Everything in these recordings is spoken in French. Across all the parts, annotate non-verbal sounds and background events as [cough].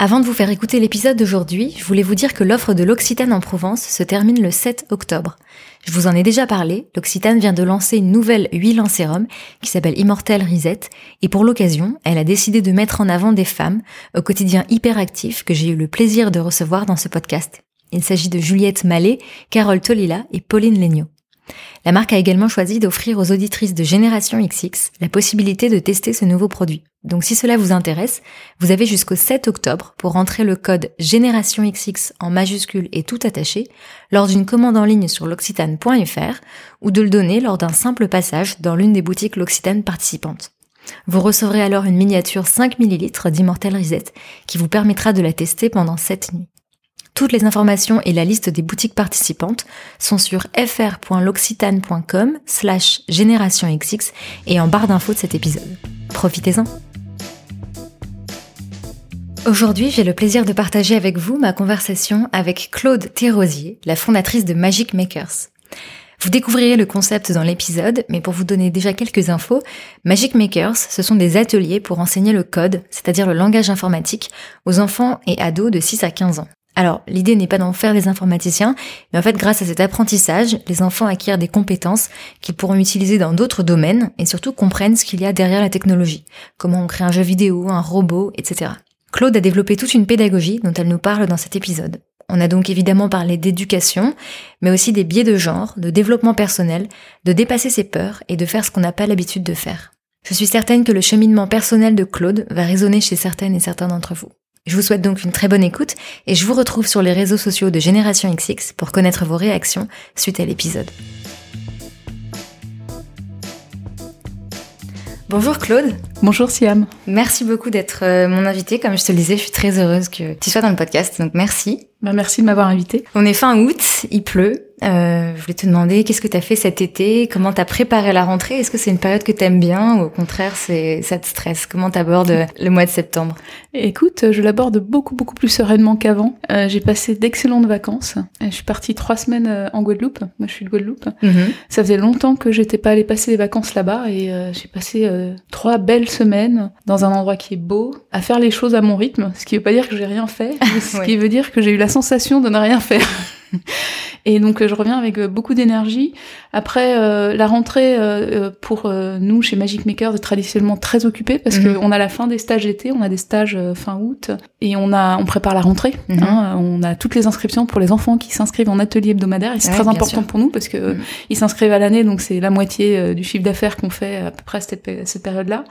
Avant de vous faire écouter l'épisode d'aujourd'hui, je voulais vous dire que l'offre de l'Occitane en Provence se termine le 7 octobre. Je vous en ai déjà parlé, l'Occitane vient de lancer une nouvelle huile en sérum qui s'appelle Immortel Reset et pour l'occasion, elle a décidé de mettre en avant des femmes au quotidien hyperactif que j'ai eu le plaisir de recevoir dans ce podcast. Il s'agit de Juliette Mallet, Carole Tolila et Pauline Legnaud. La marque a également choisi d'offrir aux auditrices de Génération XX la possibilité de tester ce nouveau produit. Donc si cela vous intéresse, vous avez jusqu'au 7 octobre pour rentrer le code Génération XX en majuscule et tout attaché lors d'une commande en ligne sur l'occitane.fr ou de le donner lors d'un simple passage dans l'une des boutiques L'Occitane participantes. Vous recevrez alors une miniature 5 ml d'Immortel Reset qui vous permettra de la tester pendant 7 nuits. Toutes les informations et la liste des boutiques participantes sont sur fr.l'occitane.com slash générationxx et en barre d'infos de cet épisode. Profitez-en Aujourd'hui, j'ai le plaisir de partager avec vous ma conversation avec Claude Thérosier, la fondatrice de Magic Makers. Vous découvrirez le concept dans l'épisode, mais pour vous donner déjà quelques infos, Magic Makers, ce sont des ateliers pour enseigner le code, c'est-à-dire le langage informatique, aux enfants et ados de 6 à 15 ans. Alors, l'idée n'est pas d'en faire des informaticiens, mais en fait, grâce à cet apprentissage, les enfants acquièrent des compétences qu'ils pourront utiliser dans d'autres domaines et surtout comprennent ce qu'il y a derrière la technologie, comment on crée un jeu vidéo, un robot, etc. Claude a développé toute une pédagogie dont elle nous parle dans cet épisode. On a donc évidemment parlé d'éducation, mais aussi des biais de genre, de développement personnel, de dépasser ses peurs et de faire ce qu'on n'a pas l'habitude de faire. Je suis certaine que le cheminement personnel de Claude va résonner chez certaines et certains d'entre vous. Je vous souhaite donc une très bonne écoute et je vous retrouve sur les réseaux sociaux de Génération XX pour connaître vos réactions suite à l'épisode. Bonjour Claude. Bonjour Siam. Merci beaucoup d'être euh, mon invité. Comme je te le disais, je suis très heureuse que tu sois dans le podcast, donc merci. Bah, merci de m'avoir invité. On est fin août, il pleut. Euh, je voulais te demander qu'est-ce que tu as fait cet été, comment tu as préparé la rentrée, est-ce que c'est une période que tu aimes bien ou au contraire c'est ça te stresse? Comment tu abordes le mois de septembre? Écoute, je l'aborde beaucoup beaucoup plus sereinement qu'avant. Euh, j'ai passé d'excellentes vacances. Je suis partie trois semaines euh, en Guadeloupe. Moi je suis de Guadeloupe. Mhm. Ça faisait longtemps que j'étais pas allée passer les vacances là-bas et euh, j'ai passé euh, trois belles semaines dans un endroit qui est beau, à faire les choses à mon rythme, ce qui veut pas dire que j'ai rien fait, ce [laughs] qui veut dire que j'ai eu la sensation de ne rien faire. Et donc je reviens avec euh, beaucoup d'énergie. Après euh, la rentrée euh, pour nous chez Magic Maker est traditionnellement très occupée parce mhm. qu'on a la fin des stages d'été, on a des stages fin août et on a on prépare la rentrée. Mhm. Hein, on a toutes les inscriptions pour les enfants qui s'inscrivent en atelier hebdomadaire et c'est très important pour nous parce que mhm. ils s'inscrivent à l'année donc c'est la moitié du chiffre d'affaires qu'on fait à peu près à cette, cette période-là.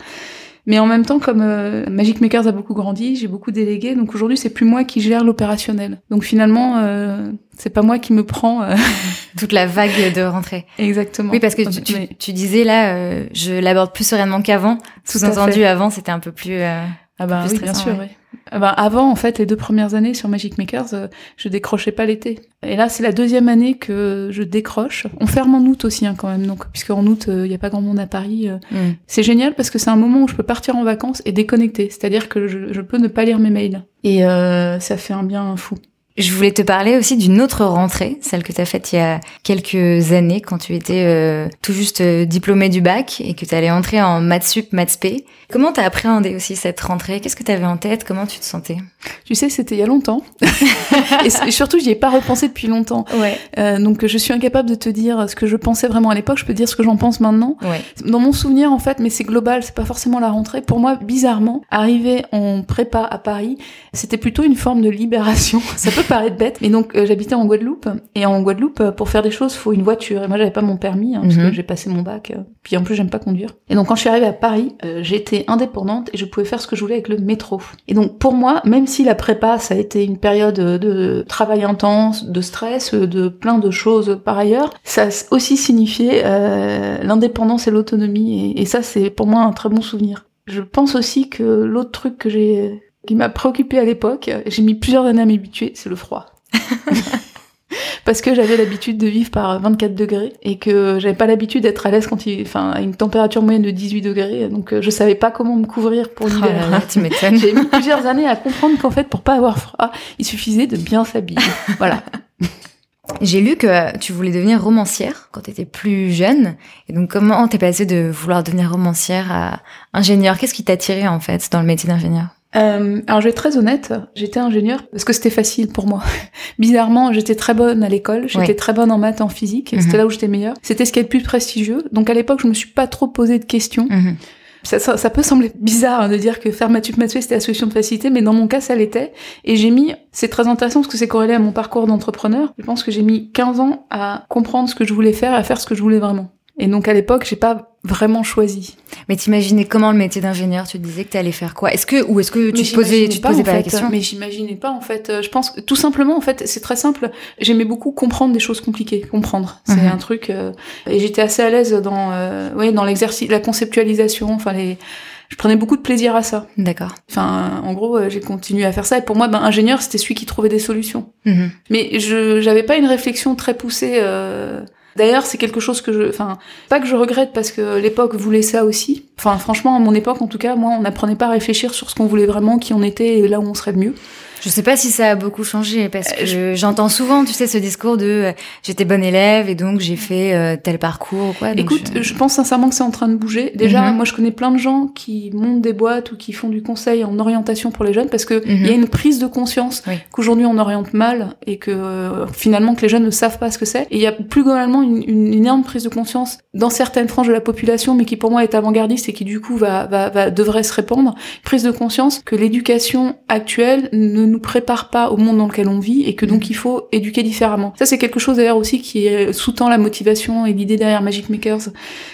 Mais en même temps, comme euh, Magic Makers a beaucoup grandi, j'ai beaucoup délégué, donc aujourd'hui c'est plus moi qui gère l'opérationnel. Donc finalement, euh, c'est pas moi qui me prends euh, [laughs] toute la vague de rentrée. Exactement. Oui, parce que tu, tu, disais là, euh, je l'aborde plus sereinement qu'avant. Sous-entendu, avant c'était un peu plus. ah bah oui, bien sûr. Oui. Bah, avant, en fait, les deux premières années sur Magic Makers, je décrochais pas l'été. Et là, c'est la deuxième année que je décroche. On ferme en août aussi, hein, quand même. Donc, puisque en août, il euh, n'y a pas grand monde à Paris. Euh. Mm. C'est génial parce que c'est un moment où je peux partir en vacances et déconnecter. C'est-à-dire que je, je, peux ne pas lire mes mails. Et euh, ça fait un bien fou. Je voulais te parler aussi d'une autre rentrée, celle que tu as faite il y a quelques années quand tu étais euh, tout juste euh, diplômé du bac et que tu allais entrer en maths sup, maths p. Comment t'as appréhendé aussi cette rentrée? Qu'est-ce que tu avais en tête? Comment tu te sentais? Tu sais, c'était il y a longtemps. [laughs] et, surtout, j'y ai pas repensé depuis longtemps. Ouais. Euh, donc, je suis incapable de te dire ce que je pensais vraiment à l'époque. Je peux dire ce que j'en pense maintenant. Ouais. Dans mon souvenir, en fait, mais c'est global, c'est pas forcément la rentrée. Pour moi, bizarrement, arriver en prépa à Paris, c'était plutôt une forme de libération. [laughs] Ça peut paraître bête, mais donc euh, j'habitais en Guadeloupe. Et en Guadeloupe, euh, pour faire des choses, faut une voiture. Et moi, j'avais pas mon permis, hein, parce que mhm. j'ai passé mon bac. Euh. puis en plus, j'aime pas conduire. Et donc, quand je suis arrivée à Paris, j'étais indépendante et je pouvais faire ce que je voulais avec le métro. Et donc, pour moi, même si la prépa, ça a été une période de travail intense, de stress, de plein de choses par ailleurs, ça a aussi signifié l'indépendance et l'autonomie. Et, et ça, c'est pour moi un très bon souvenir. Je pense aussi que l'autre truc que j'ai qui m'a préoccupé à l'époque, j'ai mis plusieurs années à m'habituer, c'est le froid. [laughs] parce que j'avais l'habitude de vivre par 24 degrés et que j'avais pas l'habitude d'être à l'aise quand il, enfin, à une température moyenne de 18 degrés. Donc, euh, je savais pas comment me couvrir pour l'hiver. Oh tu m'étonnes. [laughs] J'ai mis plusieurs années à comprendre qu'en fait, pour pas avoir froid, il suffisait de bien s'habiller. [laughs] voilà. J'ai lu que tu voulais devenir romancière quand tu étais plus jeune. Et donc, comment t'es passée de vouloir devenir romancière à ingénieur? Qu'est-ce qui t'a attiré en fait dans le métier d'ingénieur? Euh, alors je vais être très honnête, j'étais ingénieur parce que c'était facile pour moi. [laughs] Bizarrement, j'étais très bonne à l'école, j'étais très bonne en maths, en physique, c'était mhm. là où j'étais meilleure. C'était ce qui est le plus prestigieux. Donc à l'époque, je me suis pas trop posé de questions. Mhm. Ça, ça, peut sembler bizarre hein, de dire que faire maths maths c'était la solution de facilité, mais dans mon cas, ça l'était. Et j'ai mis, c'est très intéressant parce que c'est corrélé à mon parcours d'entrepreneur. Je pense que j'ai mis 15 ans à comprendre ce que je voulais faire et à faire ce que je voulais vraiment. Et donc à l'époque, j'ai pas vraiment choisi. Mais t'imaginais comment le métier d'ingénieur? Tu disais que tu allais faire quoi? Est-ce que ou est-ce que tu te posais tu te posais pas, la question? Mais j'imaginais pas en fait. Euh, je pense que tout simplement en fait, c'est très simple. J'aimais beaucoup comprendre des choses compliquées, comprendre. C'est mhm. un truc euh, et j'étais assez à l'aise dans euh, ouais, dans l'exercice la conceptualisation, enfin les je prenais beaucoup de plaisir à ça. D'accord. Enfin, en gros, euh, j'ai continué à faire ça. Et pour moi, ben, ingénieur, c'était celui qui trouvait des solutions. Mhm. Mais je j'avais pas une réflexion très poussée. Euh, D'ailleurs, c'est quelque chose que je, enfin, pas que je regrette parce que l'époque voulait ça aussi. Enfin, franchement, à mon époque, en tout cas, moi, on n'apprenait pas à réfléchir sur ce qu'on voulait vraiment, qui on était et là où on serait le mieux. Je sais pas si ça a beaucoup changé parce euh, que j'entends souvent, tu sais, ce discours de euh, j'étais bonne élève et donc j'ai fait euh, tel parcours ou quoi. Écoute, je... pense sincèrement que c'est en train de bouger. Déjà, mhm. moi, je connais plein de gens qui montent des boîtes ou qui font du conseil en orientation pour les jeunes parce que il y a mhm. une prise de conscience qu'aujourd'hui on oriente mal et que finalement que les jeunes ne savent pas ce que c'est. Et il y a plus globalement une, une, énorme prise de conscience dans certaines franges de la population, mais qui pour moi est avant-gardiste et qui du coup va, va, va devrait se répandre. Prise de conscience que l'éducation actuelle ne nous prépare pas au monde dans lequel on vit et que donc mm. il faut éduquer différemment. Ça c'est quelque chose d'ailleurs aussi qui sous-tend la motivation et l'idée derrière Magic Makers,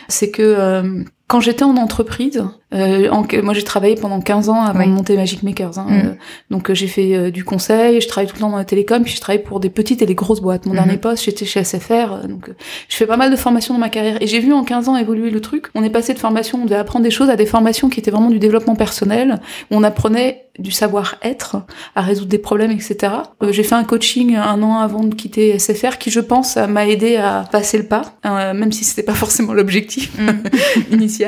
c'est que euh, quand j'étais en entreprise, euh, en, moi j'ai travaillé pendant 15 ans avant de monter Magic Makers. Hein, mm. euh, donc euh, j'ai fait euh, du conseil, je travaille tout le temps dans la télécom, puis je travaille pour des petites et des grosses boîtes. Mon mm-hmm. dernier poste, j'étais chez SFR, donc je fais pas mal de formations dans ma carrière. Et j'ai vu en 15 ans évoluer le truc. On est passé de formation, on devait apprendre des choses à des formations qui étaient vraiment du développement personnel, où on apprenait du savoir-être, à résoudre des problèmes, etc. j'ai fait un coaching un an avant de quitter SFR, qui je pense m'a aidé à passer le pas, même si c'était pas forcément l'objectif mm. [laughs] initial.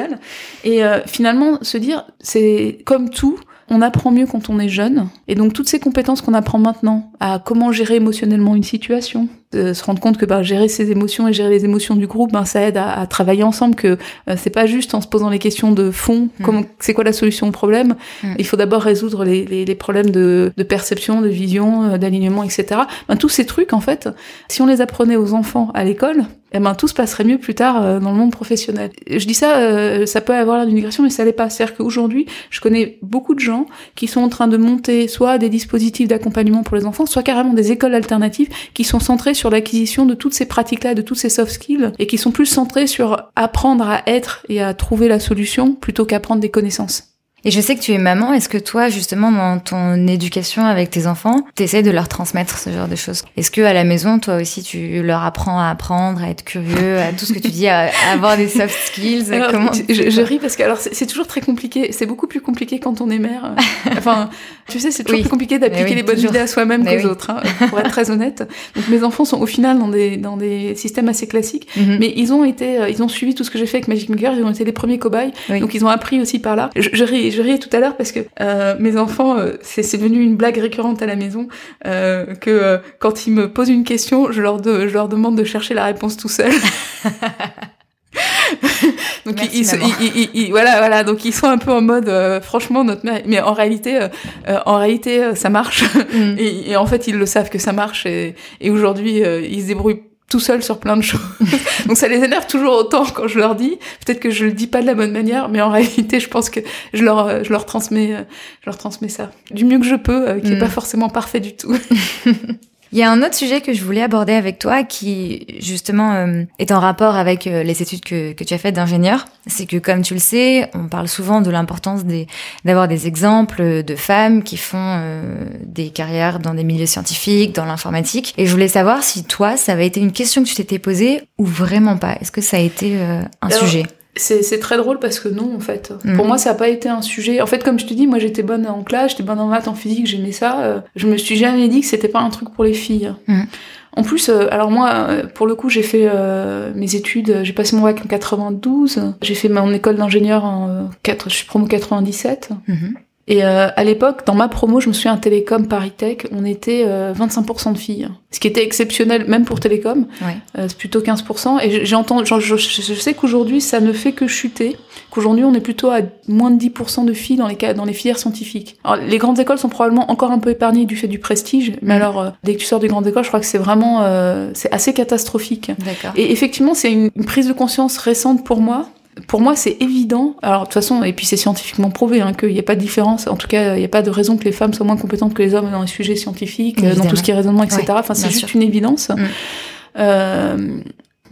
Et finalement se dire, c'est comme tout, on apprend mieux quand on est jeune. Et donc toutes ces compétences qu'on apprend maintenant à comment gérer émotionnellement une situation, se rendre compte que bah, gérer ses émotions et gérer les émotions du groupe, ben, ça aide à, travailler ensemble, que euh, c'est pas juste en se posant les questions de fond, mm. comment c'est quoi la solution au problème. Mm. Il faut d'abord résoudre les, les, les problèmes de, de, perception, de vision, euh, d'alignement, etc. Ben, tous ces trucs, en fait, si on les apprenait aux enfants à l'école, eh ben, tout se passerait mieux plus tard euh, dans le monde professionnel. Je dis ça, ça peut avoir l'air d'une migration, mais ça l'est pas. C'est-à-dire qu'aujourd'hui, je connais beaucoup de gens qui sont en train de monter soit des dispositifs d'accompagnement pour les enfants, soit carrément des écoles alternatives qui sont centrées sur l'acquisition de toutes ces pratiques-là, de toutes ces soft skills, et qui sont plus centrées sur apprendre à être et à trouver la solution plutôt qu'apprendre des connaissances. Et je sais que tu es maman. Est-ce que toi, justement, dans ton éducation avec tes enfants, tu essaies de leur transmettre ce genre de choses? Est-ce que à la maison, toi aussi, tu leur apprends à apprendre, à être curieux, à tout ce que tu dis, à, avoir des soft skills? Comment je, ris parce que alors c'est toujours très compliqué. C'est beaucoup plus compliqué quand on est mère. [laughs] enfin, tu sais, c'est toujours plus compliqué d'appliquer les bonnes idées à soi-même qu'aux autres. Hein, pour être très honnête. Donc mes enfants sont au final dans des dans des systèmes assez classiques, mhm. mais ils ont été, euh, ils ont suivi tout ce que j'ai fait avec Magic Maker. Ils ont été les premiers cobayes. Donc ils ont appris aussi par là. Je, je ris je riais tout à l'heure parce que euh, mes enfants, euh, c'est devenu une blague récurrente à la maison euh, que quand ils me posent une question, je leur, de, je leur demande de chercher la réponse tout seul. [laughs] donc ils, ils, ils, voilà voilà donc ils sont un peu en mode franchement notre mère mais en réalité en réalité ça marche mm. et, et, en fait ils le savent que ça marche et, et aujourd'hui ils se débrouillent tout seul sur plein de choses. [laughs] Donc ça les énerve toujours autant quand je leur dis. Peut-être que je le dis pas de la bonne manière, mais en réalité, je pense que je leur, je leur transmets, je leur transmets ça du mieux que je peux, euh, qui est pas mm. forcément parfait du tout. [laughs] Il y a un autre sujet que je voulais aborder avec toi qui justement euh, est en rapport avec euh, les études que, que tu as faites d'ingénieur. C'est que comme tu le sais, on parle souvent de l'importance d'avoir des exemples de femmes qui font euh, des carrières dans des milieux scientifiques, dans l'informatique. Et je voulais savoir si toi, ça avait été une question que tu t'étais posée ou vraiment pas. Est-ce que ça a été un sujet? C'est très drôle parce que non, en fait. Pour mhm. moi, ça n'a pas été un sujet. En fait, comme je te dis, moi j'étais bonne en classe, j'étais bonne en maths, en physique, j'aimais ça. Euh, je me suis jamais dit que c'était pas un truc pour les filles. Mhm. En plus, euh, alors moi, euh, pour le coup, j'ai fait mes études, j'ai passé mon bac en 92, j'ai fait mon école d'ingénieur en 4, je suis promo 97. Et euh, à l'époque, dans ma promo, je me souviens, Télécom Paris Tech, on était euh, 25% de filles. Ce qui était exceptionnel, même pour Télécom. Ouais. Euh, c'est plutôt 15%. Et j'ai entendu, je, je, sais qu'aujourd'hui, ça ne fait que chuter. Qu'aujourd'hui, on est plutôt à moins de 10% de filles dans les, dans les filières scientifiques. Alors, les grandes écoles sont probablement encore un peu épargnées du fait du prestige. Mais mm. alors, euh, dès que tu sors des grandes écoles, je crois que c'est vraiment, euh, c'est assez catastrophique. Et effectivement, c'est une, une prise de conscience récente pour moi pour moi, c'est évident. Alors, de toute façon, et puis c'est scientifiquement prouvé hein, qu'il n'y a pas de différence. En tout cas, il n'y a pas de raison que les femmes soient moins compétentes que les hommes dans les sujets scientifiques, dans tout ce qui est raisonnement, etc. enfin, c'est juste une évidence. Mm. Euh,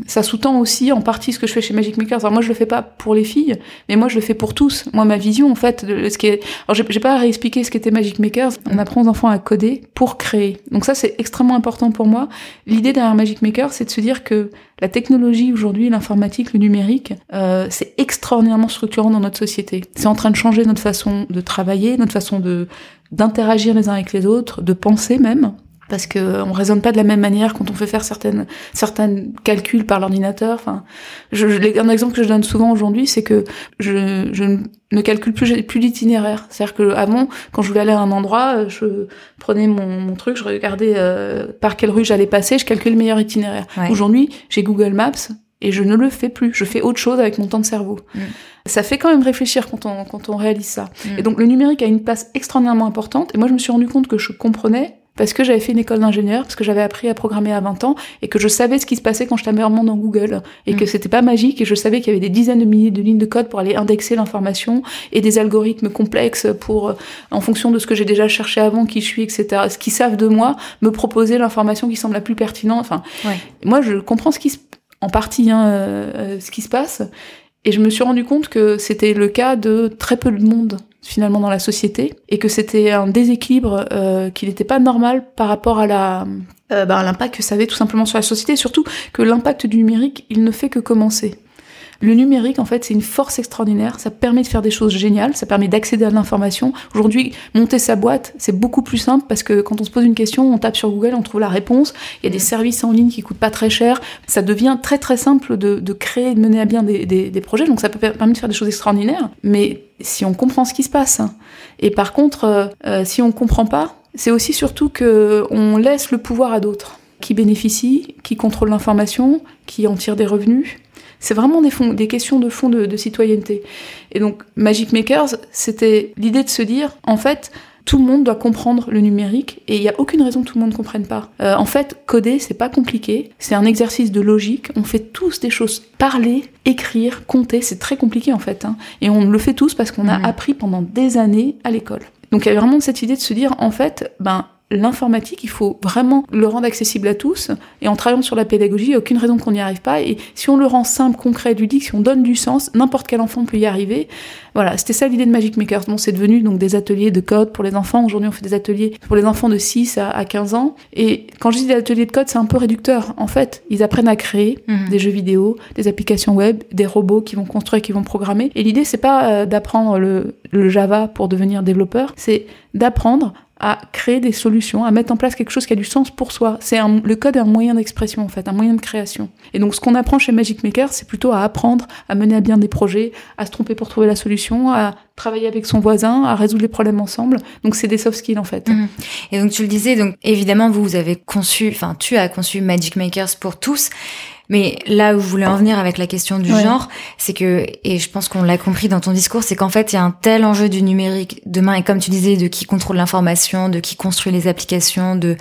ça sous-tend aussi en partie ce que je fais chez Magic Makers. Alors moi, je le fais pas pour les filles, mais moi, je le fais pour tous. Moi, ma vision, en fait, de ce qui est... Alors, j'ai pas à réexpliquer ce qu'était Magic Makers. On apprend aux enfants à coder pour créer. Donc ça, c'est extrêmement important pour moi. L'idée derrière Magic Makers, c'est de se dire que la technologie aujourd'hui, l'informatique, le numérique, euh, c'est extraordinairement structurant dans notre société. C'est en train de changer notre façon de travailler, notre façon de d'interagir les uns avec les autres, de penser même parce que on raisonne pas de la même manière quand on fait faire certaines certains calculs par l'ordinateur. Enfin, je, un exemple que je donne souvent aujourd'hui, c'est que je, je ne calcule plus plus l'itinéraire. C'est-à-dire que avant, quand je voulais aller à un endroit, je prenais mon, mon truc, je regardais euh, par quelle rue j'allais passer, je calculais le meilleur itinéraire. Aujourd'hui, j'ai Google Maps et je ne le fais plus. Je fais autre chose avec mon temps de cerveau. Mm. Ça fait quand même réfléchir quand on, quand on réalise ça. Mm. Et donc le numérique a une place extraordinairement importante. Et moi, je me suis rendu compte que je comprenais parce que j'avais fait une école d'ingénieur, parce que j'avais appris à programmer à 20 ans, et que je savais ce qui se passait quand je tapais un monde dans Google, et que mm. c'était pas magique, et je savais qu'il y avait des dizaines de milliers de lignes de code pour aller indexer l'information, et des algorithmes complexes pour, euh, en fonction de ce que j'ai déjà cherché avant, qui je suis, etc., ce qu'ils savent de moi, me proposer l'information qui semble la plus pertinente. Enfin, moi, je comprends ce qui se, en partie, hein, euh, euh, ce qui se passe, et je me suis rendu compte que c'était le cas de très peu de monde finalement dans la société et que c'était un déséquilibre euh, qui n'était pas normal par rapport à la euh, bah, l'impact que ça avait tout simplement sur la société et surtout que l'impact du numérique il ne fait que commencer. Le numérique, en fait, c'est une force extraordinaire. Ça permet de faire des choses géniales. Ça permet d'accéder à l'information. Aujourd'hui, monter sa boîte, c'est beaucoup plus simple parce que quand on se pose une question, on tape sur Google, on trouve la réponse. Il y a des services en ligne qui coûtent pas très cher. Ça devient très très simple de, de créer, de mener à bien des, des, des, projets. Donc ça peut permettre de faire des choses extraordinaires. Mais si on comprend ce qui se passe, et par contre, euh, euh, si on comprend pas, c'est aussi surtout que on laisse le pouvoir à d'autres qui bénéficient, qui contrôlent l'information, qui en tirent des revenus. C'est vraiment des, fonds, des questions de fond de, citoyenneté. Et donc, Magic Makers, c'était l'idée de se dire, en fait, tout le monde doit comprendre le numérique et il n'y a aucune raison que tout le monde ne comprenne pas. Euh, en fait, coder, c'est pas compliqué, c'est un exercice de logique. On fait tous des choses. Parler, écrire, compter, c'est très compliqué en fait. Hein. Et on le fait tous parce qu'on a appris pendant des années à l'école. Donc il y a vraiment cette idée de se dire, en fait, ben l'informatique, il faut vraiment le rendre accessible à tous. Et en travaillant sur la pédagogie, il n'y a aucune raison qu'on n'y arrive pas. Et si on le rend simple, concret, ludique, si on donne du sens, n'importe quel enfant peut y arriver. Voilà, c'était ça l'idée de Magic Maker. Bon, c'est devenu donc des ateliers de code pour les enfants. Aujourd'hui, on fait des ateliers pour les enfants de 6 à, 15 ans. Et quand je dis des ateliers de code, c'est un peu réducteur. En fait, ils apprennent à créer mhm. des jeux vidéo, des applications web, des robots qui vont construire, qui vont programmer. Et l'idée, c'est pas euh, d'apprendre le, le Java pour devenir développeur, c'est d'apprendre à créer des solutions, à mettre en place quelque chose qui a du sens pour soi. C'est le code est un moyen d'expression en fait, un moyen de création. Et donc ce qu'on apprend chez Magic Maker, c'est plutôt à apprendre à mener à bien des projets, à se tromper pour trouver la solution, à travailler avec son voisin, à résoudre les problèmes ensemble. Donc c'est des soft skills en fait. Mhm. Et donc tu le disais, donc évidemment vous, vous avez conçu, enfin tu as conçu Magic Makers pour tous. Mais là où je voulais en venir avec la question du genre, c'est que, et je pense qu'on l'a compris dans ton discours, c'est qu'en fait, il y a un tel enjeu du numérique demain, et comme tu disais, de qui contrôle l'information, de qui construit les applications, de,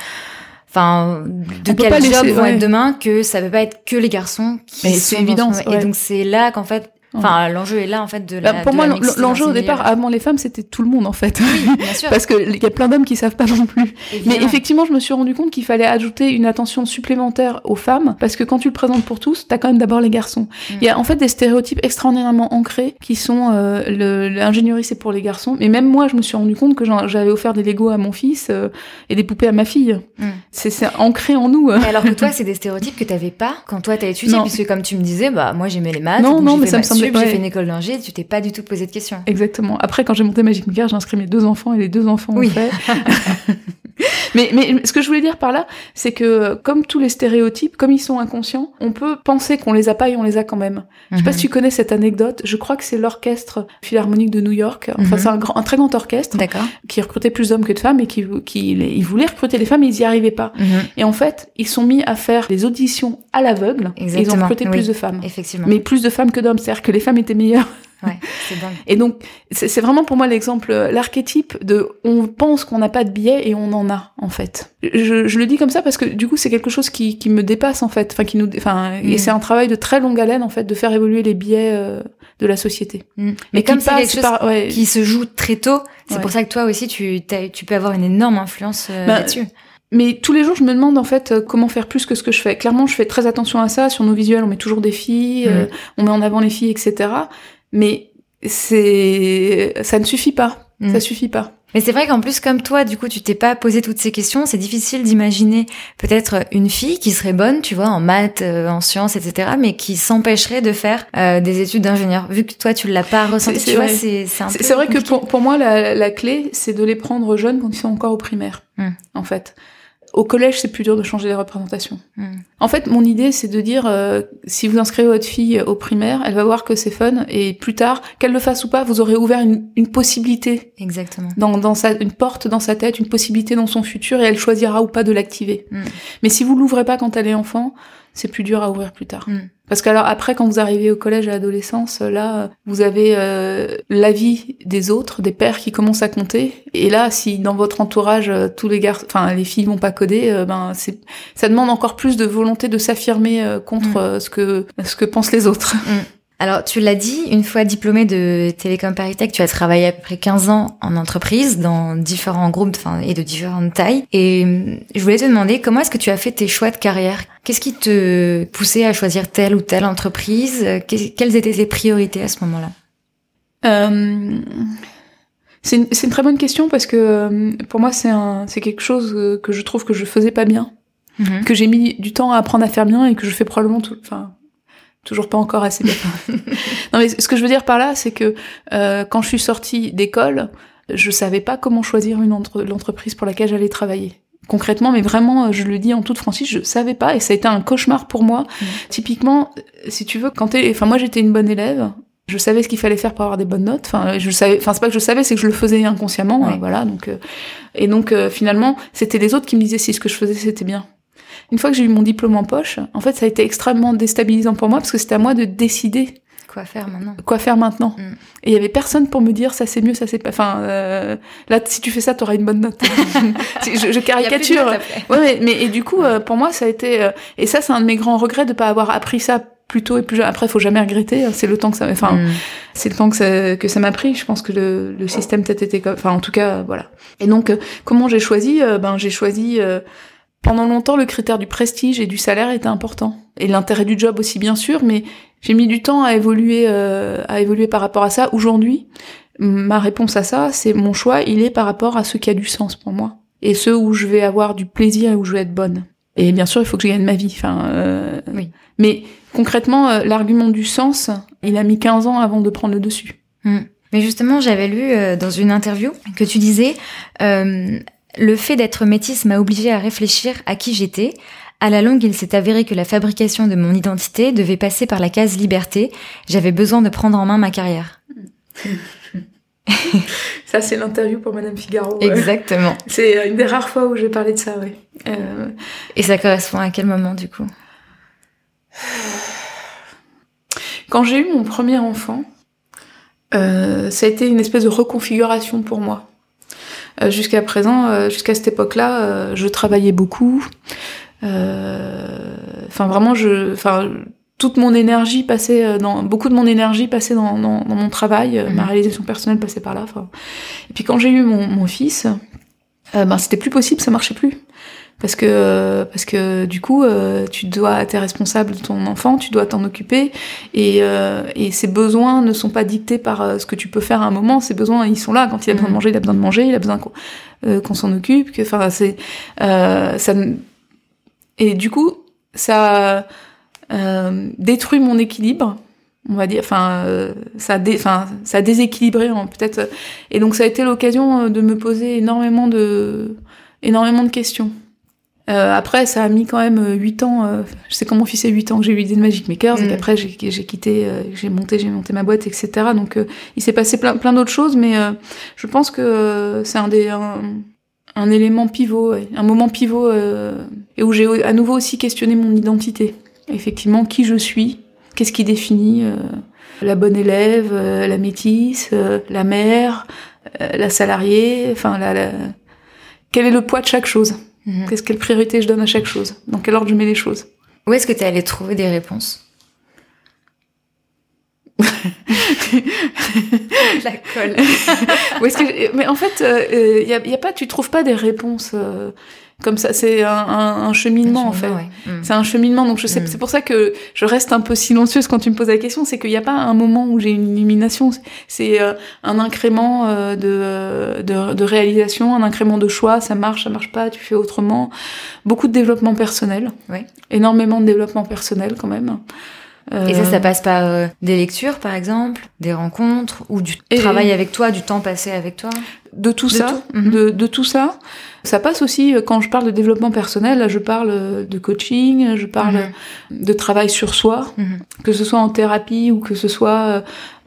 enfin, de quels jobs vont être demain, que ça peut pas être que les garçons qui sont... C'est évident. Et donc, c'est là qu'en fait, Enfin, l'enjeu est là en fait de bah, la. pour moi, l'enjeu au départ, avant les femmes, c'était tout le monde en fait. Oui, bien [laughs] sûr. Parce qu'il y a plein d'hommes qui savent pas non plus. Mais effectivement, je me suis rendu compte qu'il fallait ajouter une attention supplémentaire aux femmes, parce que quand tu le présentes pour tous, t'as quand même d'abord les garçons. Mm. Il y a en fait des stéréotypes extraordinairement ancrés qui sont euh, l'ingénierie c'est pour les garçons. Mais même moi, je me suis rendu compte que j'avais offert des Lego à mon fils euh, et des poupées à ma fille. Mm. C'est ancré en nous. alors que toi, c'est des stéréotypes que t'avais pas quand toi t'as étudié, puisque comme tu me disais, bah moi j'aimais les maths. Non, non, mais ça me semble j'ai fait une école d'ingé, tu t'es pas du tout posé de questions. Exactement. Après, quand j'ai monté Magic Maker, j'ai inscrit mes deux enfants et les deux enfants ont fait. [laughs] mais, mais ce que je voulais dire par là, c'est que comme tous les stéréotypes, comme ils sont inconscients, on peut penser qu'on les a pas et on les a quand même. Je sais pas mhm. si tu connais cette anecdote. Je crois que c'est l'orchestre philharmonique de New York. Enfin, mhm. c'est un, grand, un très grand orchestre qui recrutait plus d'hommes que de femmes et qui, qui ils voulaient recruter les femmes, et ils y arrivaient pas. Mhm. Et en fait, ils sont mis à faire des auditions à l'aveugle. Et ils ont recruté plus de femmes. Effectivement. Mais plus de femmes que d'hommes, c'est-à-dire que les femmes étaient meilleures. Ouais, dingue. Et donc, c'est vraiment pour moi l'exemple, l'archétype de on pense qu'on n'a pas de biais et on en a, en fait. Je, je le dis comme ça parce que du coup, c'est quelque chose qui, qui me dépasse, en fait. Enfin, qui nous, enfin, et mm. c'est un travail de très longue haleine, en fait, de faire évoluer les biais euh, de la société. Mm. Mais comme c'est quelque chose ouais. qui se joue très tôt, c'est pour ça que toi aussi, tu, tu peux avoir une énorme influence euh, bah, là-dessus. Mais tous les jours, je me demande en fait euh, comment faire plus que ce que je fais. Clairement, je fais très attention à ça. Sur nos visuels, on met toujours des filles, mm. on met en avant les filles, etc mais c'est ça ne suffit pas. Ça mm. suffit pas. Mais c'est vrai qu'en plus, comme toi, du coup, tu t'es pas posé toutes ces questions. C'est difficile d'imaginer peut-être une fille qui serait bonne, tu vois, en maths, euh, en sciences, etc., mais qui s'empêcherait de faire euh, des études d'ingénieur. Vu que toi, tu l'as pas ressenti, tu vois, c'est C'est vrai que pour, pour moi, la, la clé, c'est de les prendre jeunes quand ils sont encore au primaire, mm. en fait. Au collège, c'est plus dur de changer les représentations. Hmm. En fait, mon idée, c'est de dire, euh, si vous inscrivez votre fille au primaire, elle va voir que c'est fun, et plus tard, qu'elle le fasse ou pas, vous aurez ouvert une, une possibilité. Exactement. Dans, dans sa, une porte dans sa tête, une possibilité dans son futur, et elle choisira ou pas de l'activer. Hmm. Mais si vous l'ouvrez pas quand elle est enfant, c'est plus dur à ouvrir plus tard. Hmm. Parce que alors après, quand vous arrivez au collège, à l'adolescence, là, vous avez euh, l'avis des autres, des pères qui commencent à compter. Et là, si dans votre entourage, euh, tous les gars, enfin les filles vont pas coder, euh, ben c'est, ça demande encore plus de volonté de s'affirmer euh, contre mm. ce que ce que pensent les autres. Mm. Alors, tu l'as dit, une fois diplômée de Télécom Paritech, tu as travaillé à peu près 15 ans en entreprise, dans différents groupes enfin, et de différentes tailles. Et hum, je voulais te demander, comment est-ce que tu as fait tes choix de carrière? Qu'est-ce qui te poussait à choisir telle ou telle entreprise? Quelles étaient tes priorités à ce moment-là? Euh... C'est une, une, très bonne question parce que euh, pour moi, c'est quelque chose que je trouve que je faisais pas bien. Mm-hmm. que j'ai mis du temps à apprendre à faire bien et que je fais probablement tout, enfin toujours pas encore assez bien. [laughs] non mais ce que je veux dire par là, c'est que euh, quand je suis sortie d'école, je savais pas comment choisir une entre l'entreprise pour laquelle j'allais travailler. Concrètement, mais vraiment, je le dis en toute franchise, je savais pas et ça a été un cauchemar pour moi. Mmh. Typiquement, si tu veux, quand t'es, enfin moi j'étais une bonne élève, je savais ce qu'il fallait faire pour avoir des bonnes notes. Enfin, je savais, enfin c'est pas que je savais, c'est que je le faisais inconsciemment. voilà, donc euh, et donc euh, finalement, c'était les autres qui me disaient si ce que je faisais c'était bien. Une fois que j'ai eu mon diplôme en poche, en fait, ça a été extrêmement déstabilisant pour moi parce que c'était à moi de décider quoi faire maintenant? Quoi faire maintenant mm. Et il y avait personne pour me dire ça c'est mieux, ça c'est pas. Enfin, euh, là, si tu fais ça, t'auras une bonne note. [laughs] je, je, caricature. ouais, mais, mais, et du coup, euh, pour moi, ça a été. Euh, et ça, c'est un de mes grands regrets de pas avoir appris ça plus tôt et plus jeune. Après, faut jamais regretter. Hein, c'est le temps que ça. Enfin, mm. c'est le temps que ça, que ça m'a pris. Je pense que le, le système peut-être était comme. Enfin, en tout cas, voilà. Et donc, comment j'ai choisi? Ben, j'ai choisi pendant longtemps, le critère du prestige et du salaire était important. Et l'intérêt du job aussi, bien sûr, mais j'ai mis du temps à évoluer, euh, à évoluer par rapport à ça. Aujourd'hui, ma réponse à ça, c'est mon choix, il est par rapport à ce qui a du sens pour moi. Et ce où je vais avoir du plaisir et où je vais être bonne. Et bien sûr, il faut que je gagne ma vie. Enfin, euh, oui. Mais concrètement, euh, l'argument du sens, il a mis 15 ans avant de prendre le dessus. Hmm. Mais justement, j'avais lu dans une interview que tu disais, le fait d'être métisse m'a obligé à réfléchir à qui j'étais. À la longue, il s'est avéré que la fabrication de mon identité devait passer par la case liberté. J'avais besoin de prendre en main ma carrière. [laughs] ça, c'est l'interview pour Madame Figaro. Exactement. C'est une des rares fois où j'ai parlé de ça, oui. Euh, Et ça correspond à quel moment, du coup? Quand j'ai eu mon premier enfant, euh, ça a été une espèce de reconfiguration pour moi. Euh, jusqu'à présent, euh, jusqu'à cette époque-là, euh, je travaillais beaucoup. Enfin, vraiment, je, enfin, toute mon énergie passait dans beaucoup de mon énergie passait dans, dans, mon travail, ma mhm. réalisation personnelle passait par là. Et puis quand j'ai eu mon, mon fils, ben c'était plus possible, ça marchait plus parce que parce que du coup euh, tu dois t'es responsable de ton enfant tu dois t'en occuper et euh, et ses besoins ne sont pas dictés par euh, ce que tu peux faire à un moment ses besoins ils sont là quand il a besoin de mhm. manger il a besoin de manger il a besoin qu'on s'en occupe que enfin c'est ça et du coup ça détruit mon équilibre on va dire. Enfin, ça, a enfin, ça a déséquilibré peut-être. Et donc ça a été l'occasion de me poser énormément de, énormément de questions. Euh, après, ça a mis quand même 8 ans. Euh, je sais quand mon fils a 8 ans que j'ai eu l'idée de Magic Makers et mm. qu'après j'ai quitté, euh, j'ai monté, j'ai monté ma boîte, etc. Donc il s'est passé plein, plein d'autres choses, mais je pense que c'est un des un, élément pivot, un moment pivot et où j'ai à nouveau aussi questionné mon identité. Effectivement, qui je suis, qu'est-ce qui définit la bonne élève, la métisse, la mère, la salariée, enfin la, quel est le poids de chaque chose. Mhm. Qu'est-ce quelle priorité je donne à chaque chose? Dans quel ordre je mets les choses? Où est-ce que tu es allé trouver des réponses? [laughs] La colle. Mais en fait, il euh, y, a, y, a, pas, tu trouves pas des réponses. Euh, comme ça. C'est un, un, cheminement, en fait. Mm. C'est un cheminement. Donc je sais, mm. c'est pour ça que je reste un peu silencieuse quand tu me poses la question. C'est qu'il n'y a pas un moment où j'ai une illumination. C'est euh, un incrément euh, de, de, de, réalisation, un incrément de choix. Ça marche, ça marche pas. Tu fais autrement. Beaucoup de développement personnel. Énormément de développement personnel quand même. Et ça, ça euh, passe par des lectures, par exemple, des rencontres, ou du travail avec toi, du temps passé avec toi De tout ça, mm-hmm. de, de, tout ça. Ça passe aussi, euh, quand je parle de développement personnel, je parle euh, de coaching, je parle mhm. de travail sur soi, mhm. que ce soit en thérapie ou que ce soit euh,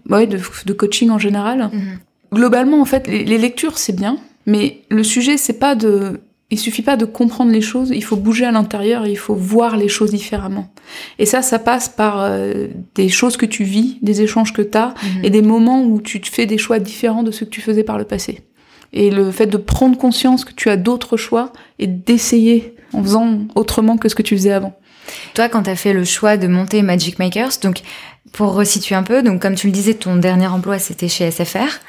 ouais, de, de coaching en général. Mhm. Globalement, en fait, les, lectures, c'est bien, mais le sujet, c'est pas de... Il suffit pas de comprendre les choses, il faut bouger à l'intérieur, il faut voir les choses différemment. Et ça, ça passe par des choses que tu vis, des échanges que tu as, et des moments où tu te fais des choix différents de ceux que tu faisais par le passé et le fait de prendre conscience que tu as d'autres choix et d'essayer en faisant autrement que ce que tu faisais avant. Toi, quand tu as fait le choix de monter Magic Makers, donc pour resituer un peu, donc comme tu le disais, ton dernier emploi c'était chez SFR.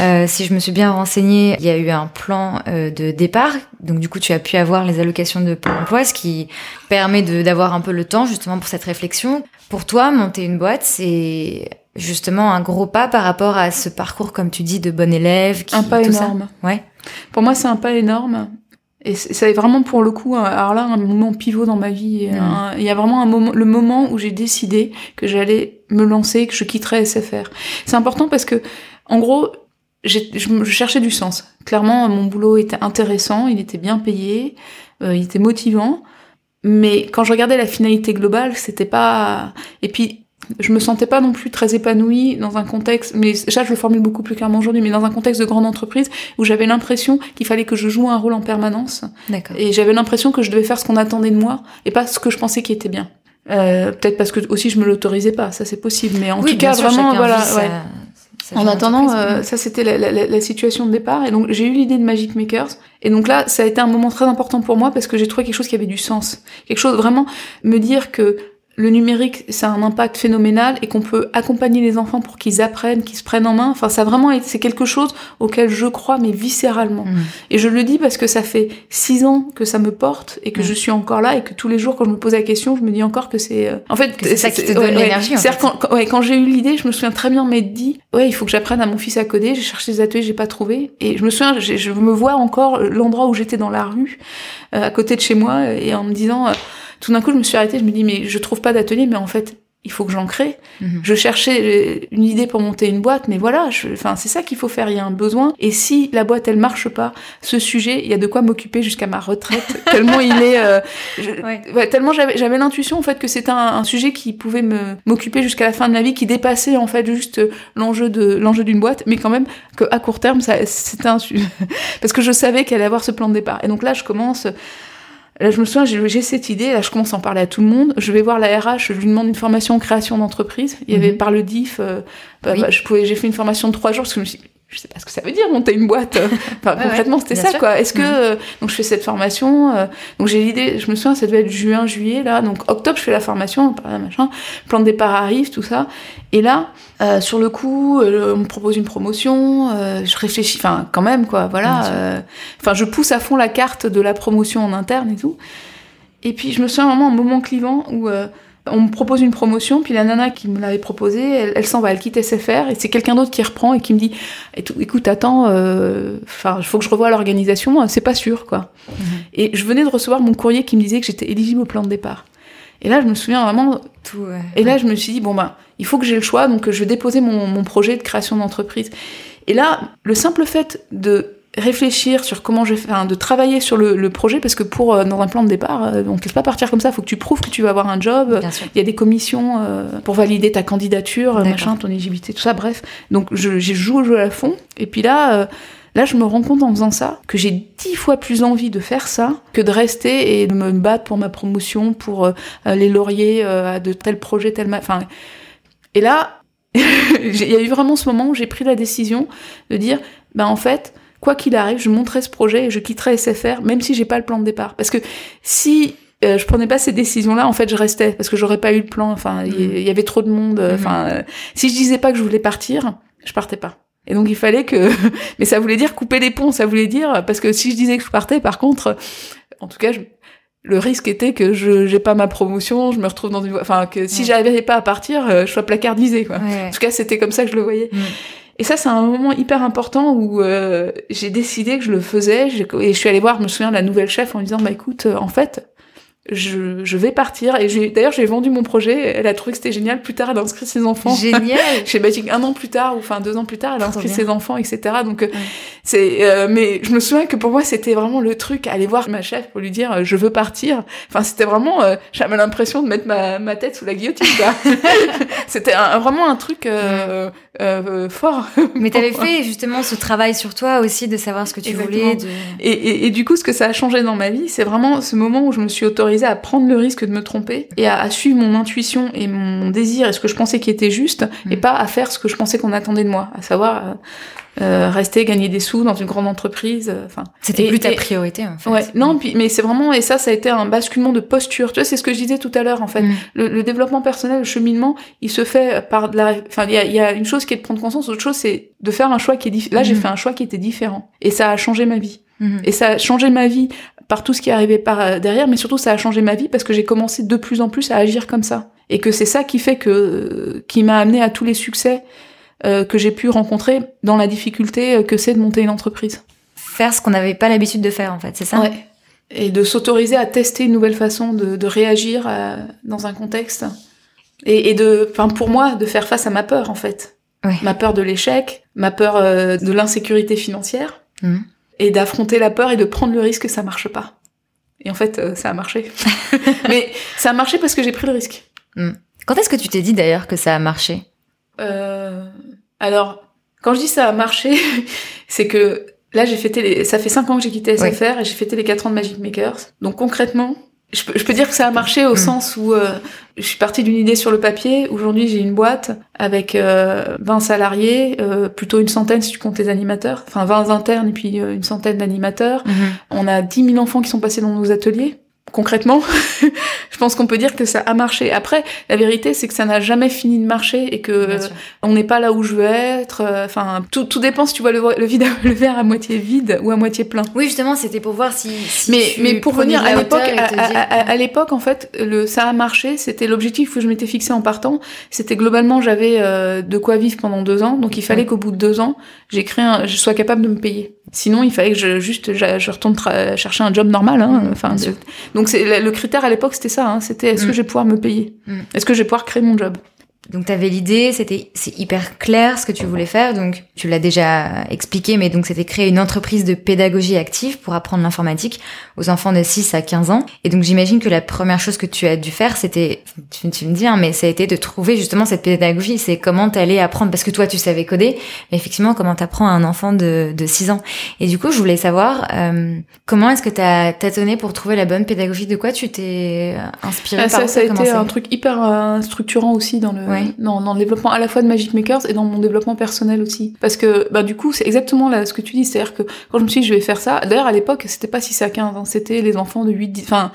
Euh, si je me suis bien renseignée, il y a eu un plan euh, de départ, donc du coup tu as pu avoir les allocations de Pôle Emploi, ce qui permet d'avoir un peu le temps justement pour cette réflexion. Pour toi, monter une boîte, c'est justement un gros pas par rapport à ce parcours, comme tu dis, de bon élève. Qui, un pas énorme. Ouais. Pour moi, c'est un pas énorme. Et c'est vraiment pour le coup, alors là, un moment pivot dans ma vie. Mm. Il y a vraiment un moment, le moment où j'ai décidé que j'allais me lancer, que je quitterais SFR. C'est important parce que, en gros, je cherchais du sens. Clairement, mon boulot était intéressant, il était bien payé, euh, il était motivant. Mais quand je regardais la finalité globale, c'était pas. Et puis je me sentais pas non plus très épanouie dans un contexte, mais ça je le formule beaucoup plus clairement aujourd'hui, mais dans un contexte de grande entreprise où j'avais l'impression qu'il fallait que je joue un rôle en permanence. Et j'avais l'impression que je devais faire ce qu'on attendait de moi et pas ce que je pensais qui était bien. Euh, peut-être parce que aussi je me l'autorisais pas, ça c'est possible, mais en tout cas vraiment voilà. Ouais. en attendant, euh, ça c'était la, la, la, situation de départ, et donc j'ai eu l'idée de Magic Makers, et donc là ça a été un moment très important pour moi parce que j'ai trouvé quelque chose qui avait du sens, quelque chose vraiment me dire que le numérique, ça a un impact phénoménal et qu'on peut accompagner les enfants pour qu'ils apprennent, qu'ils se prennent en main. Enfin, ça vraiment, c'est quelque chose auquel je crois, mais viscéralement. Mmh. Et je le dis parce que ça fait six ans que ça me porte et que mmh. je suis encore là et que tous les jours, quand je me pose la question, je me dis encore que c'est. Euh, en fait, c'est ça qui te donne l'énergie. C'est quand, quand, ouais, quand j'ai eu l'idée, je me souviens très bien m'être dit, ouais, il faut que j'apprenne à mon fils à coder. J'ai cherché des ateliers, j'ai pas trouvé. Et je me souviens, je me vois encore l'endroit où j'étais dans la rue, euh, à côté de chez moi, et en me disant. Euh, tout d'un coup, je me suis arrêtée, je me dis, mais je trouve pas d'atelier, mais en fait, il faut que j'en crée. Mhm. Je cherchais euh, une idée pour monter une boîte, mais voilà, enfin c'est ça qu'il faut faire. Il y a un besoin. Et si la boîte elle marche pas, ce sujet, il y a de quoi m'occuper jusqu'à ma retraite. [laughs] tellement il est, euh, tellement j'avais l'intuition en fait que c'était un, sujet qui pouvait me m'occuper jusqu'à la fin de ma vie, qui dépassait en fait juste l'enjeu de l'enjeu d'une boîte, mais quand même que à court terme ça c'était un [laughs] parce que je savais qu'elle allait avoir ce plan de départ. Et donc là je commence Là, je me souviens, j'ai cette idée, là, je commence à en parler à tout le monde. Je vais voir la RH, je lui demande une formation en création d'entreprise. Il y avait mhm. par le DIF, euh, bah, bah, je pouvais, j'ai fait une formation de trois jours parce que je me suis je sais pas ce que ça veut dire monter une boîte. [laughs] Enfin, concrètement, c'était ça, quoi. Est-ce que mhm. euh, donc je fais cette formation, euh, donc j'ai l'idée, je me souviens, ça devait être juin, juillet là, donc octobre, je fais la formation, machin, plan de départ arrive, tout ça, et là, euh, sur le coup, on me propose une promotion, je réfléchis, enfin quand même quoi, voilà, enfin je pousse à fond la carte de la promotion en interne et tout, et puis je me souviens vraiment un moment clivant où on me propose une promotion, puis la nana qui me l'avait proposée, elle, s'en va, elle quitte SFR, et c'est quelqu'un d'autre qui reprend et qui me dit Écoute, attends, euh, enfin, il faut que je revoie l'organisation, c'est pas sûr, quoi. Mhm. Et je venais de recevoir mon courrier qui me disait que j'étais éligible au plan de départ. Et là, je me souviens vraiment. Tout, et là, je me suis dit, bon, bah, il faut que j'ai le choix, donc je vais déposer mon, mon projet de création d'entreprise. Et là, le simple fait de réfléchir sur comment je vais faire, de travailler sur le, le, projet, parce que pour euh, dans un plan de départ, euh, on ne laisse pas partir comme ça. Il faut que tu prouves que tu vas avoir un job. Il y a des commissions euh, pour valider ta candidature, machin, ton éligibilité, tout ça. Bref, donc je, je joue au jeu à fond. Et puis là. Là, je me rends compte en faisant ça que j'ai dix fois plus envie de faire ça que de rester et de me battre pour ma promotion, pour les lauriers de tel projet, tel... Enfin, et là, [laughs] il y a eu vraiment ce moment où j'ai pris la décision de dire, ben en fait, quoi qu'il arrive, je monterai ce projet et je quitterai SFR, même si j'ai pas le plan de départ. Parce que si euh, je prenais pas ces décisions-là, en fait, je restais parce que j'aurais pas eu le plan. Enfin, il y, mm. avait trop de monde. Euh, enfin, mm. si je disais pas que je voulais partir, je partais pas. Et donc il fallait que, [laughs] mais ça voulait dire couper les ponts, ça voulait dire parce que si je disais que je partais, par contre, en tout cas, le risque était que je j'ai pas ma promotion, je me retrouve dans une, enfin que si j'arrivais pas à partir, euh, je sois placardisée quoi. En tout cas, c'était comme ça que je le voyais. Mm. Et ça, c'est un moment hyper important où euh, j'ai décidé que je le faisais. Et je suis allée voir, je me souviens, la nouvelle chef en lui disant, bah écoute, euh, en fait, je, je vais partir. Et d'ailleurs, j'ai vendu mon projet. Elle a trouvé que c'était génial. Plus tard, elle a inscrit ses enfants. Génial. [laughs] Chez Magic, un an plus tard, ou enfin deux ans plus tard, elle a inscrit ses enfants, etc. Donc, euh, c'est. Euh, mais je me souviens que pour moi, c'était vraiment le truc. Aller voir ma chef pour lui dire, euh, je veux partir. Enfin, c'était vraiment. J'avais l'impression de mettre ma, ma tête sous la guillotine. [laughs] c'était vraiment un truc fort. [laughs] mais t'avais fait justement ce travail sur toi aussi de savoir ce que tu voulais. De... Et, et, et du coup, ce que ça a changé dans ma vie, c'est vraiment ce moment où je me suis autorisée à prendre le risque de me tromper et à, suivre mon intuition et mon désir et ce que je pensais qui était juste et mm. pas à faire ce que je pensais qu'on attendait de moi, à savoir euh, euh, rester gagner des sous dans une grande entreprise. Euh, enfin, c'était plus ta priorité en fait. Ouais, non, puis mais c'est vraiment et ça, ça a été un basculement de posture. Tu vois, c'est ce que je disais tout à l'heure en fait. Mm. Le, développement personnel, le cheminement, il se fait par de la. Enfin, il y a, y a, une chose qui est de prendre conscience, autre chose c'est de faire un choix qui est différent. Là, j'ai mm. fait un choix qui était différent et ça a changé ma vie. Et ça a changé ma vie par tout ce qui est arrivé par euh, derrière, mais surtout ça a changé ma vie parce que j'ai commencé de plus en plus à agir comme ça. Et que c'est ça qui fait que, euh, qui m'a amené à tous les succès euh, que j'ai pu rencontrer dans la difficulté que c'est de monter une entreprise. Faire ce qu'on n'avait pas l'habitude de faire en fait, c'est ça? Ouais. Et de s'autoriser à tester une nouvelle façon de, de réagir dans un contexte. Et, et de, enfin pour moi, de faire face à ma peur en fait. Ouais. Ma peur de l'échec, ma peur de l'insécurité financière. Mmh et d'affronter la peur et de prendre le risque que ça marche pas. Et en fait, euh, ça a marché. [laughs] Mais ça a marché parce que j'ai pris le risque. Hmm. Quand est-ce que tu t'es dit d'ailleurs que ça a marché? Euh, Alors, quand je dis ça a marché, [laughs] c'est que là, j'ai fêté les... ça fait cinq ans que j'ai quitté SFR et j'ai fêté les quatre ans de Magic Makers. Donc concrètement, je peux, je peux, dire que ça a marché au hmm. sens où euh, je suis partie d'une idée sur le papier. Aujourd'hui, j'ai une boîte avec euh, 20 salariés, euh, plutôt une centaine si tu comptes les animateurs, enfin 20 internes et puis euh, une centaine d'animateurs. Hmm. On a 10 000 enfants qui sont passés dans nos ateliers concrètement, [laughs] je pense qu'on peut dire que ça a marché. Après, la vérité, c'est que ça n'a jamais fini de marcher et que on n'est pas là où je veux être. Euh, enfin, tout, tout dépend si tu vois le, le, vide, [laughs] le verre à moitié vide ou à moitié plein. Oui, justement, c'était pour voir si. mais mais pour venir à l'époque, à, l'époque, en fait, le ça a marché. C'était l'objectif que je m'étais fixé en partant. C'était globalement, j'avais euh, de quoi vivre pendant deux ans, donc il fallait qu'au bout de deux ans, j'ai créé, un, je sois capable de me payer. Sinon, il fallait que je juste je, retourne chercher un job normal. Hein, mmh, enfin, donc c'est le critère à l'époque, c'était ça. Hein, c'était est-ce que mmh. je vais pouvoir me payer? Mmh. Est-ce que je vais pouvoir créer mon job? Donc tu avais l'idée, c'était c'est hyper clair ce que tu voulais faire, donc tu l'as déjà expliqué, mais donc c'était créer une entreprise de pédagogie active pour apprendre l'informatique aux enfants de 6 à 15 ans. Et donc j'imagine que la première chose que tu as dû faire, c'était, tu, tu, me dis, hein, mais ça a été de trouver justement cette pédagogie, c'est comment t'allais apprendre, parce que toi tu savais coder, mais effectivement comment t'apprends à un enfant de, de 6 ans. Et du coup je voulais savoir euh, comment est-ce que t'as tâtonné pour trouver la bonne pédagogie, de quoi tu t'es inspiré ah, Ça, ça a été un truc hyper euh, structurant aussi dans le dans, dans, le développement à la fois de Magic Makers et dans mon développement personnel aussi. Parce que, bah, du coup, c'est exactement là ce que tu dis. C'est-à-dire que quand je me suis dit, je vais faire ça, d'ailleurs, à l'époque, c'était pas si c'est à 15 ans, c'était les enfants de 8, 10, enfin,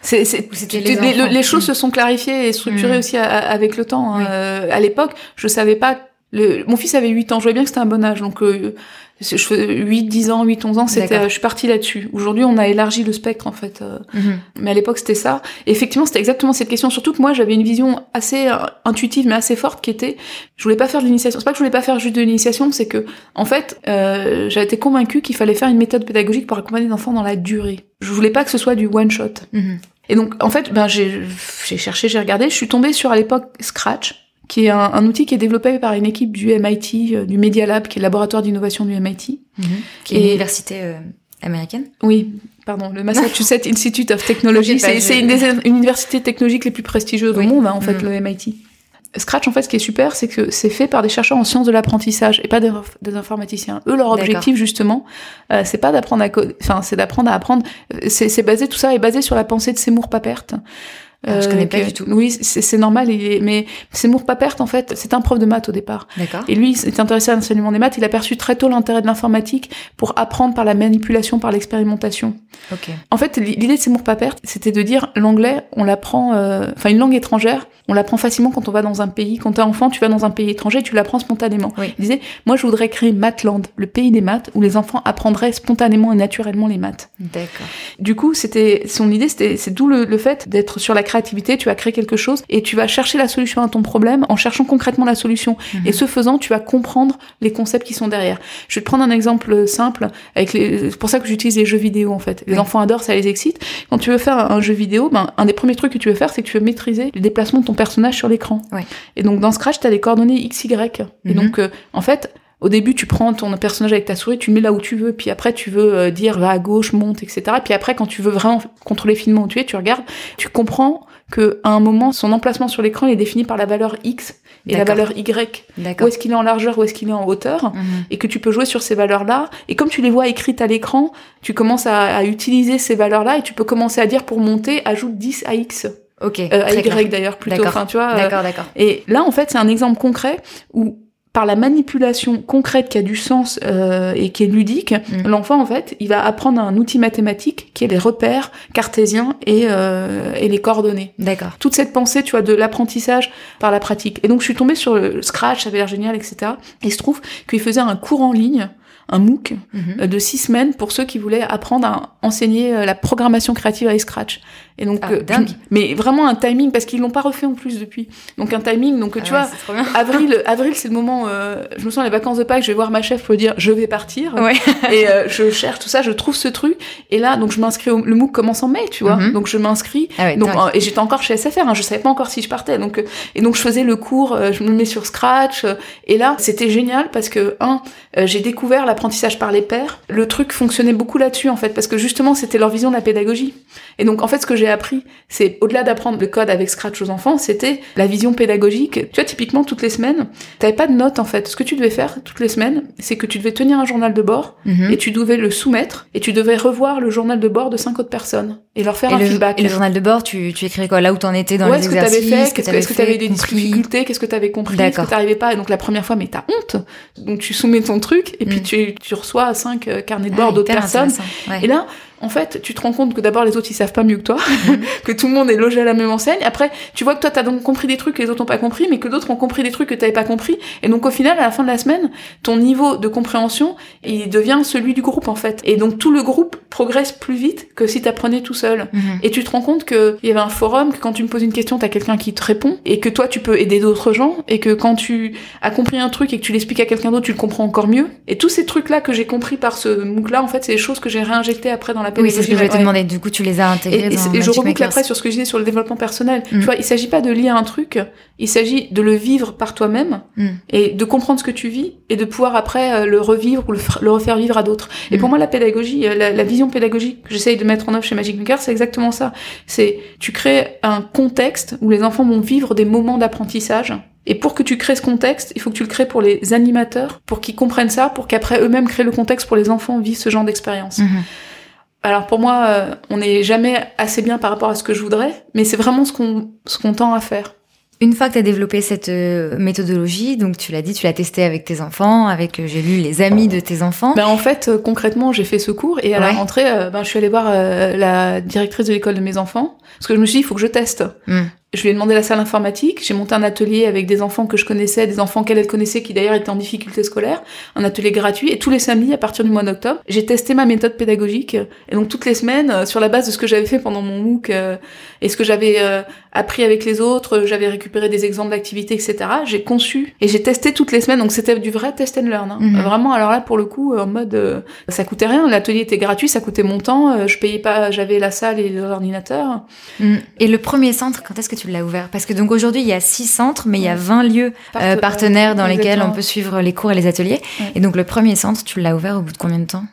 c'est, c'est, les, les, choses se sont clarifiées et structurées mm. aussi avec le temps. Hein. Euh, à l'époque, je savais pas le, mon fils avait 8 ans, je voyais bien que c'était un bon âge, donc euh, je fais 8, 10 ans, 8, 11 ans, c'était, je suis partie là-dessus. Aujourd'hui, on a élargi le spectre, en fait. Euh, mhm. Mais à l'époque, c'était ça. Et effectivement, c'était exactement cette question. Surtout que moi, j'avais une vision assez euh, intuitive, mais assez forte, qui était, je voulais pas faire de l'initiation. C'est pas que je voulais pas faire juste de l'initiation, c'est que, en fait, euh, j'avais été convaincue qu'il fallait faire une méthode pédagogique pour accompagner les enfants dans la durée. Je voulais pas que ce soit du one shot. Mhm. Et donc, en fait, ben, j'ai cherché, j'ai regardé, je suis tombée sur à l'époque Scratch, qui est un, outil qui est développé par une équipe du MIT, euh, du Media Lab, qui est le laboratoire d'innovation du MIT. Mhm. Qui est une université euh, américaine Oui, pardon, le Massachusetts [laughs] Institute of Technology. c'est une des universités technologiques les plus prestigieuses au monde, hein, en fait, mhm. le MIT. Scratch, en fait, ce qui est super, c'est que c'est fait par des chercheurs en sciences de l'apprentissage et pas des, informaticiens. Eux, leur objectif, justement, euh, c'est pas d'apprendre à enfin, c'est d'apprendre à apprendre. C'est basé, tout ça est basé sur la pensée de Seymour Papert. Ah, je connais pas du tout. Oui, c'est normal, mais Seymour Papert, en fait, c'est un prof de maths au départ. D'accord. Et lui, il s'est intéressé à l'enseignement des maths. Il a perçu très tôt l'intérêt de l'informatique pour apprendre par la manipulation, par l'expérimentation. Ok. En fait, l'idée de Seymour Papert, c'était de dire l'anglais, on l'apprend, euh, enfin une langue étrangère, on l'apprend facilement quand on va dans un pays. Quand t'es enfant, tu vas dans un pays étranger, tu l'apprends spontanément. Oui. Il disait, moi, je voudrais créer Mathland, le pays des maths, où les enfants apprendraient spontanément et naturellement les maths. D'accord. Du coup, c'était son idée, c'était c'est d'où le, le, fait d'être sur la créativité. Tu vas créer quelque chose et tu vas chercher la solution à ton problème en cherchant concrètement la solution. Mhm. Et ce faisant, tu vas comprendre les concepts qui sont derrière. Je vais te prendre un exemple simple. Avec les, c'est pour ça que j'utilise les jeux vidéo en fait. Les enfants adorent, ça les excite. Quand tu veux faire un jeu vidéo, ben un des premiers trucs que tu veux faire, c'est que tu veux maîtriser les déplacements de ton personnage sur l'écran. Et donc dans Scratch, tu as les coordonnées X, Y. Et mhm. donc, euh, en fait, au début, tu prends ton personnage avec ta souris, tu le mets là où tu veux, puis après, tu veux euh, dire va à gauche, monte, etc. Puis après, quand tu veux vraiment contrôler finement où tu es, tu regardes, tu comprends que à un moment, son emplacement sur l'écran est défini par la valeur X et la valeur Y. Où est-ce qu'il est en largeur, où est-ce qu'il est en hauteur, mhm. et que tu peux jouer sur ces valeurs-là. Et comme tu les vois écrites à l'écran, tu commences à, à utiliser ces valeurs-là et tu peux commencer à dire pour monter, ajoute 10 à X. Ok. Euh, à Y d'ailleurs plutôt. Enfin, tu vois. Euh, d'accord, d'accord. Et là, en fait, c'est un exemple concret où par la manipulation concrète qui a du sens euh, et qui est ludique, mm. l'enfant en fait, il va apprendre un outil mathématique qui est les repères cartésiens et, euh, et les coordonnées. D'accord. Toute cette pensée, tu vois, de l'apprentissage par la pratique. Et donc je suis tombée sur le Scratch, ça avait l'air génial, etc. Et il se trouve qu'il faisait un cours en ligne un MOOC euh, de six semaines pour ceux qui voulaient apprendre à enseigner euh, la programmation créative avec Scratch. Et donc, ah, euh, mais vraiment un timing parce qu'ils l'ont pas refait en plus depuis. Donc un timing. Donc tu ah vois, [laughs] avril, avril, c'est le moment. Euh, je me sens les vacances de Pâques. Je vais voir ma chef pour dire je vais partir. Ouais. [laughs] et euh, je cherche tout ça. Je trouve ce truc. Et là, donc je m'inscris. Le MOOC commence en mai, tu vois. Mhm. Donc je m'inscris. Ah donc et j'étais encore chez SFR. Hein, je savais pas encore si je partais. Donc et donc je faisais le cours. je me mets sur Scratch. et là, c'était génial parce que un, j'ai découvert l'apprentissage par les pairs. Le truc fonctionnait beaucoup là-dessus en fait parce que justement c'était leur vision de la pédagogie. Et donc en fait, ce que j'ai appris, c'est au-delà d'apprendre le code avec Scratch aux enfants, c'était la vision pédagogique. Tu vois, typiquement toutes les semaines, t'avais pas de notes en fait. Ce que tu devais faire toutes les semaines, c'est que tu devais tenir un journal de bord mhm. et tu devais le soumettre et tu devais revoir le journal de bord de cinq autres personnes et leur faire un feedback. Et le journal de bord, tu, tu écrivais quoi? Là où t'en étais dans les exercices ce que t'avais fait, qu'est-ce que t'avais des difficultés, qu'est-ce que t'avais compris, qu'est-ce que t'arrivais pas. Et donc la première fois, mais t'as honte. Donc tu soumets ton truc et puis mm. tu, tu reçois cinq euh, carnets de bord ah, d'autres personnes. Et là, en fait, tu te rends compte que d'abord les autres ils savent pas mieux que toi, mhm. [laughs] que tout le monde est logé à la même enseigne. Après, tu vois que toi t'as donc compris des trucs que les autres ont pas compris, mais que d'autres ont compris des trucs que t'avais pas compris. Et donc au final, à la fin de la semaine, ton niveau de compréhension il devient celui du groupe en fait. Et donc tout le groupe progresse plus vite que si t'apprenais tout seul. Mhm. Et tu te rends compte qu'il y avait un forum, que quand tu me poses une question, t'as quelqu'un qui te répond, et que toi tu peux aider d'autres gens, et que quand tu as compris un truc et que tu l'expliques à quelqu'un d'autre, tu le comprends encore mieux. Et tous ces trucs là que j'ai compris par ce MOOC là, en fait, c'est des choses que j'ai réinjectées après dans la pédagogie. Oui, du coup, tu les as intégrés et, dans et, je reboucle après sur ce que je disais sur le développement personnel. Mm. Tu vois, il s'agit pas de lire un truc, il s'agit de le vivre par toi-même mm. et de comprendre ce que tu vis et de pouvoir après euh, le revivre ou le, refaire vivre à d'autres. Et mm. pour moi, la pédagogie, euh, la, vision pédagogique que j'essaye de mettre en œuvre chez Magic Maker, c'est exactement ça. C'est tu crées un contexte où les enfants vont vivre des moments d'apprentissage et pour que tu crées ce contexte, il faut que tu le crées pour les animateurs, pour qu'ils comprennent ça, pour qu'après eux-mêmes créent le contexte pour les enfants vivent ce genre d'expérience. Mm-hmm. Alors pour moi, euh, on n'est jamais assez bien par rapport à ce que je voudrais, mais c'est vraiment ce qu'on ce qu'on tend à faire. Une fois que tu as développé cette euh, méthodologie, donc tu l'as dit, tu l'as testé avec tes enfants, avec euh, j'ai lu les amis de tes enfants. Ben en fait, concrètement, j'ai fait ce cours et à la rentrée, ben je suis allée voir la directrice de l'école de mes enfans parce que je me suis dit il faut que je teste. Hmm. Je lui ai demandé la salle informatique, j'ai monté un atelier avec des enfants que je connaissais, des enfants qu'elle connaissait qui d'ailleurs étaient en difficulté scolaire, un atelier gratuit, et tous les samedis à partir du mois d'octobre, j'ai testé ma méthode pédagogique, et donc toutes les semaines, euh, sur la base de ce que j'avais fait pendant mon MOOC, euh, et ce que j'avais euh, appris avec les autres, j'avais récupéré des exemples d'activités, etc., j'ai conçu, et j'ai testé toutes les semaines, donc c'était du vrai test and learn, hein. Mhm. vraiment, alors là, pour le coup, en mode, ça coûtait rien, l'atelier était gratuit, ça coûtait mon temps, je payais pas, j'avais la salle et l'ordinateur. Mhm. Et le premier centre, quand est-ce que tu l'as ouvert. Parce que donc aujourd'hui, il y a six centres, mais il y a 20 lieux euh, partenaires. dans lesquels on peut suivre les cours et les ateliers. Et donc le premier centre, tu l'as ouvert au bout de combien de temps?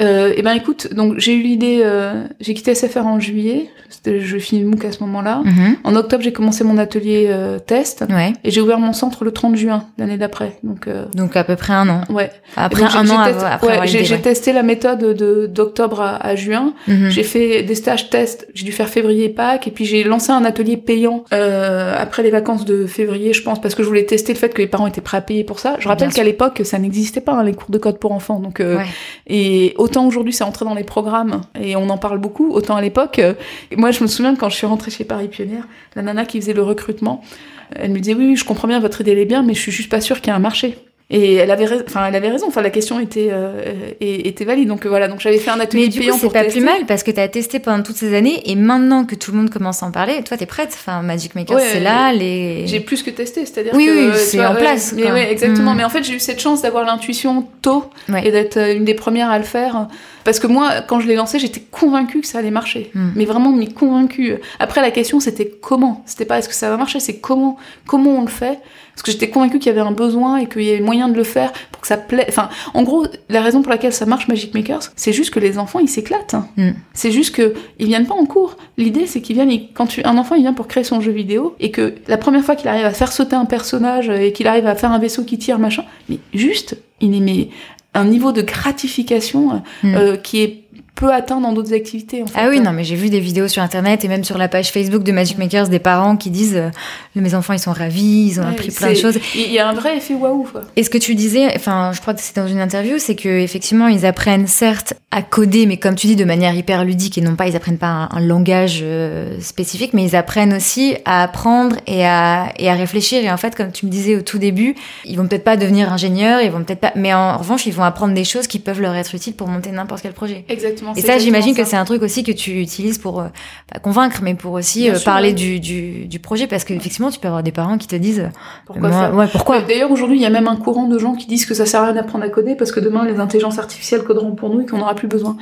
Euh, eh ben écoute, donc j'ai eu l'idée, euh, j'ai quitté SFR en juillet, je finis le MOOC à ce moment-là. Mhm. En octobre, j'ai commencé mon atelier euh, test ouais. et j'ai ouvert mon centre le 30 juin l'année d'après. Donc euh, donc à peu près un an. Ouais. Après un an après ouais, j'ai testé la méthode de d'octobre à, juin. Mhm. J'ai fait des stages tests. J'ai dû faire février Pâques et puis j'ai lancé un atelier payant euh, après les vacances de février, je pense, parce que je voulais tester le fait que les parents étaient prêts à payer pour ça. Je rappelle qu'à l'époque, ça n'existait pas hein, les cours de code pour enfants. Donc euh, et autant aujourd'hui c'est entré dans les programmes et on en parle beaucoup, autant à l'époque, euh, moi je me souviens quand je suis rentrée chez Paris Pionnière, la nana qui faisait le recrutement, elle me disait oui, je comprends bien votre idée est bien, mais je suis juste pas sûre qu'il y ait un marché. Et elle avait, enfin, elle avait raison. Enfin, la question était euh, était valide. Donc voilà. Donc j'avais fait un atelier Mais du coup, c'est pas plus mal parce que tu as testé pendant toutes ces années et maintenant que tout le monde commence à en parler, toi t'es prête. Enfin, Magic Maker, c'est là. Les... J'ai plus que testé, c'est-à-dire oui, que oui, c'est en place. Mais ouais, exactement. Mm. Mais en fait, j'ai eu cette chance d'avoir l'intuition tôt et d'être euh, une des premières à le faire. Parce que moi, quand je l'ai lancé, j'étais convaincue que ça allait marcher. Mm. Mais vraiment, mais convaincue. Après, la question, c'était comment? C'était pas est-ce que ça va marcher, c'est comment, comment on le fait? Parce que j'étais convaincue qu'il y avait un besoin et qu'il y avait moyen de le faire pour que ça plaît. Enfin, en gros, la raison pour laquelle ça marche Magic Makers, c'est juste que les enfants, ils s'éclatent. Mm. C'est juste que ils viennent pas en cours. L'idée, c'est qu'ils viennent, quand tu, un enfant, il vient pour créer son jeu vidéo et que la première fois qu'il arrive à faire sauter un personnage et qu'il arrive à faire un vaisseau qui tire, machin, mais juste, il est un niveau de gratification mm. euh, qui est peut atteindre dans d'autres activités. En fait. Ah oui, non, mais j'ai vu des vidéos sur Internet et même sur la page Facebook de Magic Makers des parents qui disent euh, mes enfants ils sont ravis, ils ont appris plein de choses. Il y a un vrai effet waouh. Et ce que tu disais, enfin, je crois que c'est dans une interview, c'est que effectivement ils apprennent certes à coder, mais comme tu dis de manière hyper ludique et non pas ils apprennent pas un, langage euh, spécifique, mais ils apprennent aussi à apprendre et à et à réfléchir. Et en fait, comme tu me disais au tout début, ils vont peut-être pas devenir ingénieurs, ils vont peut-être pas, mais en revanche ils vont apprendre des choses qui peuvent leur être utiles pour monter n'importe quel projet. Exactement. Et ça, j'imagine que c'est un truc aussi que tu utilises pour euh, pas convaincre, mais pour aussi euh, parler du, du, du, projet, parce qu'effectivement, tu peux avoir des parents qui te disent euh, Ouais, pourquoi? D'ailleurs, aujourd'hui, il y a même un courant de gens qui disent que ça sert à rien d'apprendre à coder parce que demain, les intelligences artificielles coderont pour nous et qu'on n'aura plus besoin.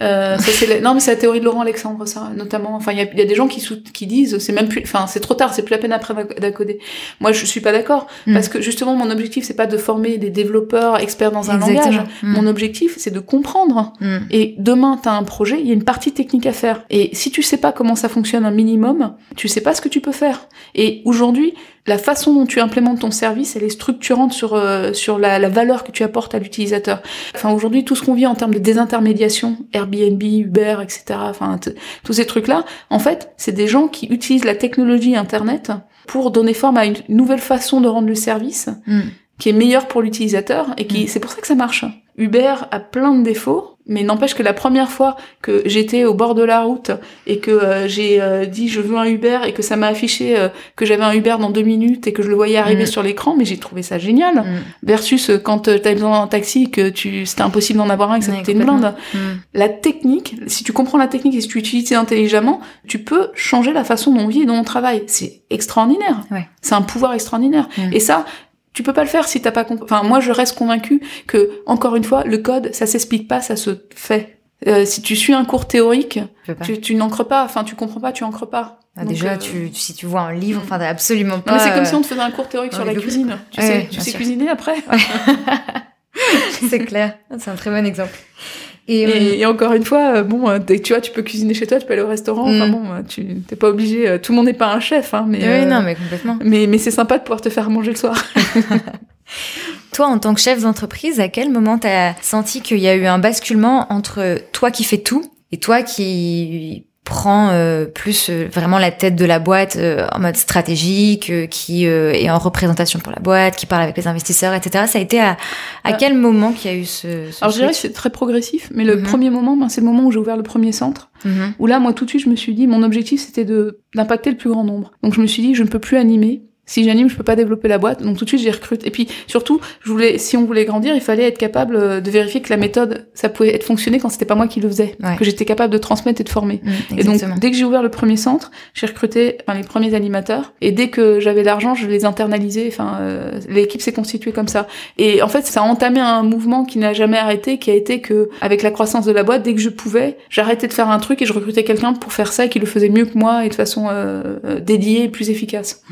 Euh, ça, c'est Non, mais c'est la théorie de Laurent Alexandre, ça, notamment. Enfin, il y a, y a, des gens qui, qui disent, c'est même plus, enfin, c'est trop tard, c'est plus la peine après d'accoder. Moi, je suis pas d'accord, mm. parce que justement, mon objectif, c'est pas de former des développeurs experts dans un langage. Mm. Mon objectif, c'est de comprendre. Mm. Et demain, t'as un projet, il y a une partie technique à faire. Et si tu sais pas comment ça fonctionne un minimum, tu sais pas ce que tu peux faire. Et aujourd'hui, la façon dont tu implémentes ton service, elle est structurante sur euh, sur la, la, valeur que tu apportes à l'utilisateur. Enfin aujourd'hui, tout ce qu'on vit en termes de désintermédiation, Airbnb, Uber, etc. Enfin tous ces trucs là, en fait, c'est des gens qui utilisent la technologie Internet pour donner forme à une nouvelle façon de rendre le service. Mm. qui est meilleure pour l'utilisateur et qui mm. c'est pour ça que ça marche. Uber a plein de défauts, mais n'empêche que la première fois que j'étais au bord de la route et que euh, j'ai euh, dit je veux un Uber et que ça m'a affiché euh, que j'avais un Uber dans deux minutes et que je le voyais arriver mm. sur l'écran, mais j'ai trouvé ça génial. Mm. Versus quand t'as besoin d'un taxi que tu c'était impossible d'en avoir un et que ça coûtait une blinde. Mm. La technique, si tu comprends la technique et si tu utilises intelligemment, tu peux changer la façon dont on vit et dont on travaille. C'est extraordinaire. C'est un pouvoir extraordinaire. Et ça, tu peux pas le faire si t'as pas compris. Enfin, moi, je reste convaincue que, encore une fois, le code, ça s'explique pas, ça se fait. Euh, si tu suis un cours théorique, tu, tu n'ancres pas. Enfin, tu comprends pas, tu ancres pas. Ah, déjà, euh, tu, si tu vois un livre, enfin, absolument pas. Mais c'est comme si on te faisait un cours théorique sur la cuisine. Tu sais, tu sais cuisiner après. [laughs] c'est clair. C'est un très bon exemple. Et, et, encore une fois, euh, bon, euh, tu vois, tu peux cuisiner chez toi, tu peux aller au restaurant. Enfin mm. bon, euh, tu t'es pas obligé. Tout le monde n'est pas un chef, hein, mais. Oui, non, mais complètement. Mais, mais c'est sympa de pouvoir te faire manger le soir. [laughs] [laughs] toi, en tant que chef d'entreprise, à quel moment t'as senti qu'il y a eu un basculement entre toi qui fais tout et toi qui prend euh, plus euh, vraiment la tête de la boîte euh, en mode stratégique, qui est en représentation pour la boîte, qui parle avec les investisseurs, etc. Ça a été à, à quel moment qu'il y a eu ce, ce Alors je dirais que c'est très progressif, mais le mhm. premier moment, ben, c'est le moment où j'ai ouvert le premier centre, mhm. où là, moi, tout de suite, je me suis dit, mon objectif, c'était de d'impacter le plus grand nombre. Donc je me suis dit, je ne peux plus animer si j'anime, je peux pas développer la boîte. Donc tout de suite, j'ai recruté. Et puis surtout, je voulais, si on voulait grandir, il fallait être capable euh, de vérifier que la méthode, ça pouvait être fonctionné quand c'était pas moi qui le faisais, que j'étais capable de transmettre et de former. Mmh, et donc dès que j'ai ouvert le premier centre, j'ai recruté enfin, les premiers animateurs. Et dès que j'avais l'argent, je les internalisais. Enfin, euh, l'équipe s'est constituée comme ça. Et en fait, ça a entamé un mouvement qui n'a jamais arrêté, qui a été que avec la croissance de la boîte, dès que je pouvais, j'arrêtais de faire un truc et je recrutais quelqu'un pour faire ça et qui le faisait mieux que moi et de façon euh, dédiée et plus efficace.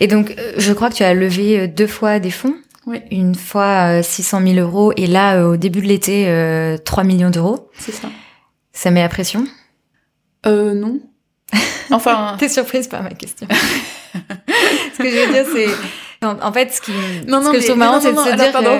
Et donc, je crois que tu as levé euh, deux fois des fonds. Oui. Une fois 600 euh, 000 euros et là, euh, au début de l'été, 3 millions d'euros. C'est ça. Ça met la pression? Euh, non. Enfin. [laughs] T'es surprise par ma question. [laughs] ce que je veux dire, c'est. En, fait, ce qui, non, non, ce que je trouve marrant, c'est de se dire. Pardon.